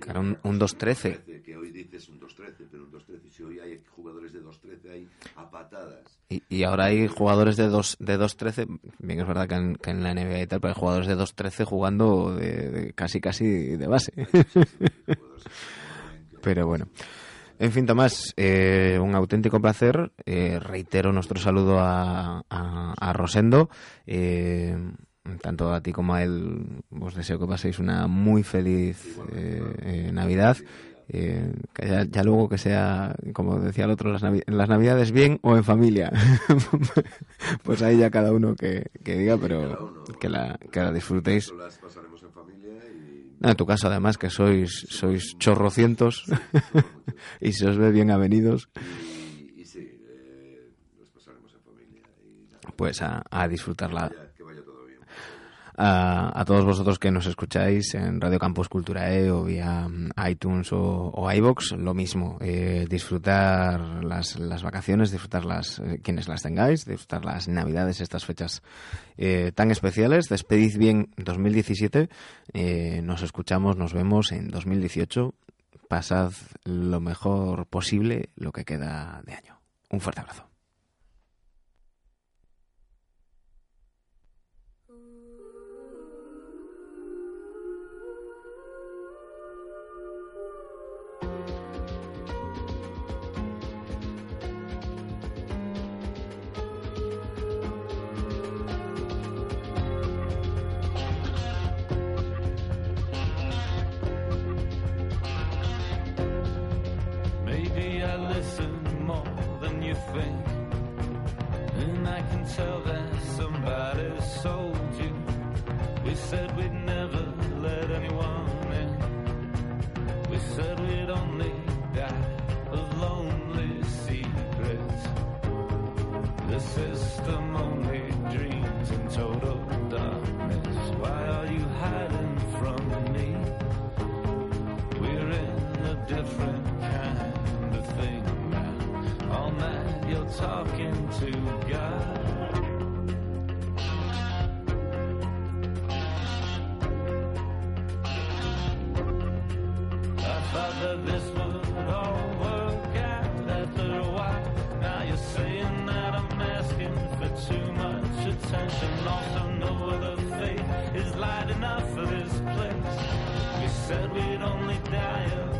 Que era un- un 2-13. Que hoy dices un 2-13, pero un 2-13. Si hoy hay jugadores de 2-13 a patadas. Y, ahora hay jugadores de 2 de 2-13, bien es verdad que en, que en la NBA tal, pero hay jugadores de 2-13 jugando de, de casi casi de base. <laughs> Pero bueno. En fin, Tomás, eh, un auténtico placer. Eh, reitero nuestro saludo a, a, a Rosendo. Eh, tanto a ti como a él, os deseo que paséis una muy feliz eh, eh, Navidad. Eh, ya, ya luego que sea, como decía el otro, las, navi- las Navidades bien o en familia. <laughs> pues ahí ya cada uno que, que diga, pero que la, que la disfrutéis. Las pasaremos en familia y No, en tu caso, además, que sois, sois chorrocientos <laughs> y se os ve bien avenidos, Y, y sí, eh, los pasaremos en familia y nada, pues a, a disfrutarla. ya, que vaya todo bien. A, a todos vosotros que nos escucháis en Radio Campus Culturae o vía mm, iTunes o, o iVoox, lo mismo. eh, disfrutar las, las vacaciones, disfrutar las, eh, quienes las tengáis, disfrutar las Navidades, estas fechas eh, tan especiales. Despedid bien 2017. eh, nos escuchamos, nos vemos en 2018. Pasad lo mejor posible lo que queda de año. Un fuerte abrazo. Tell that somebody sold you. We said we'd never let anyone in. We said we'd only die of lonely secrets. The system only dreams in total darkness. Why are you hiding from me? We're in a different kind of thing now. All night you're talking to attention. Also, no other faith is light enough for this place. We said we'd only die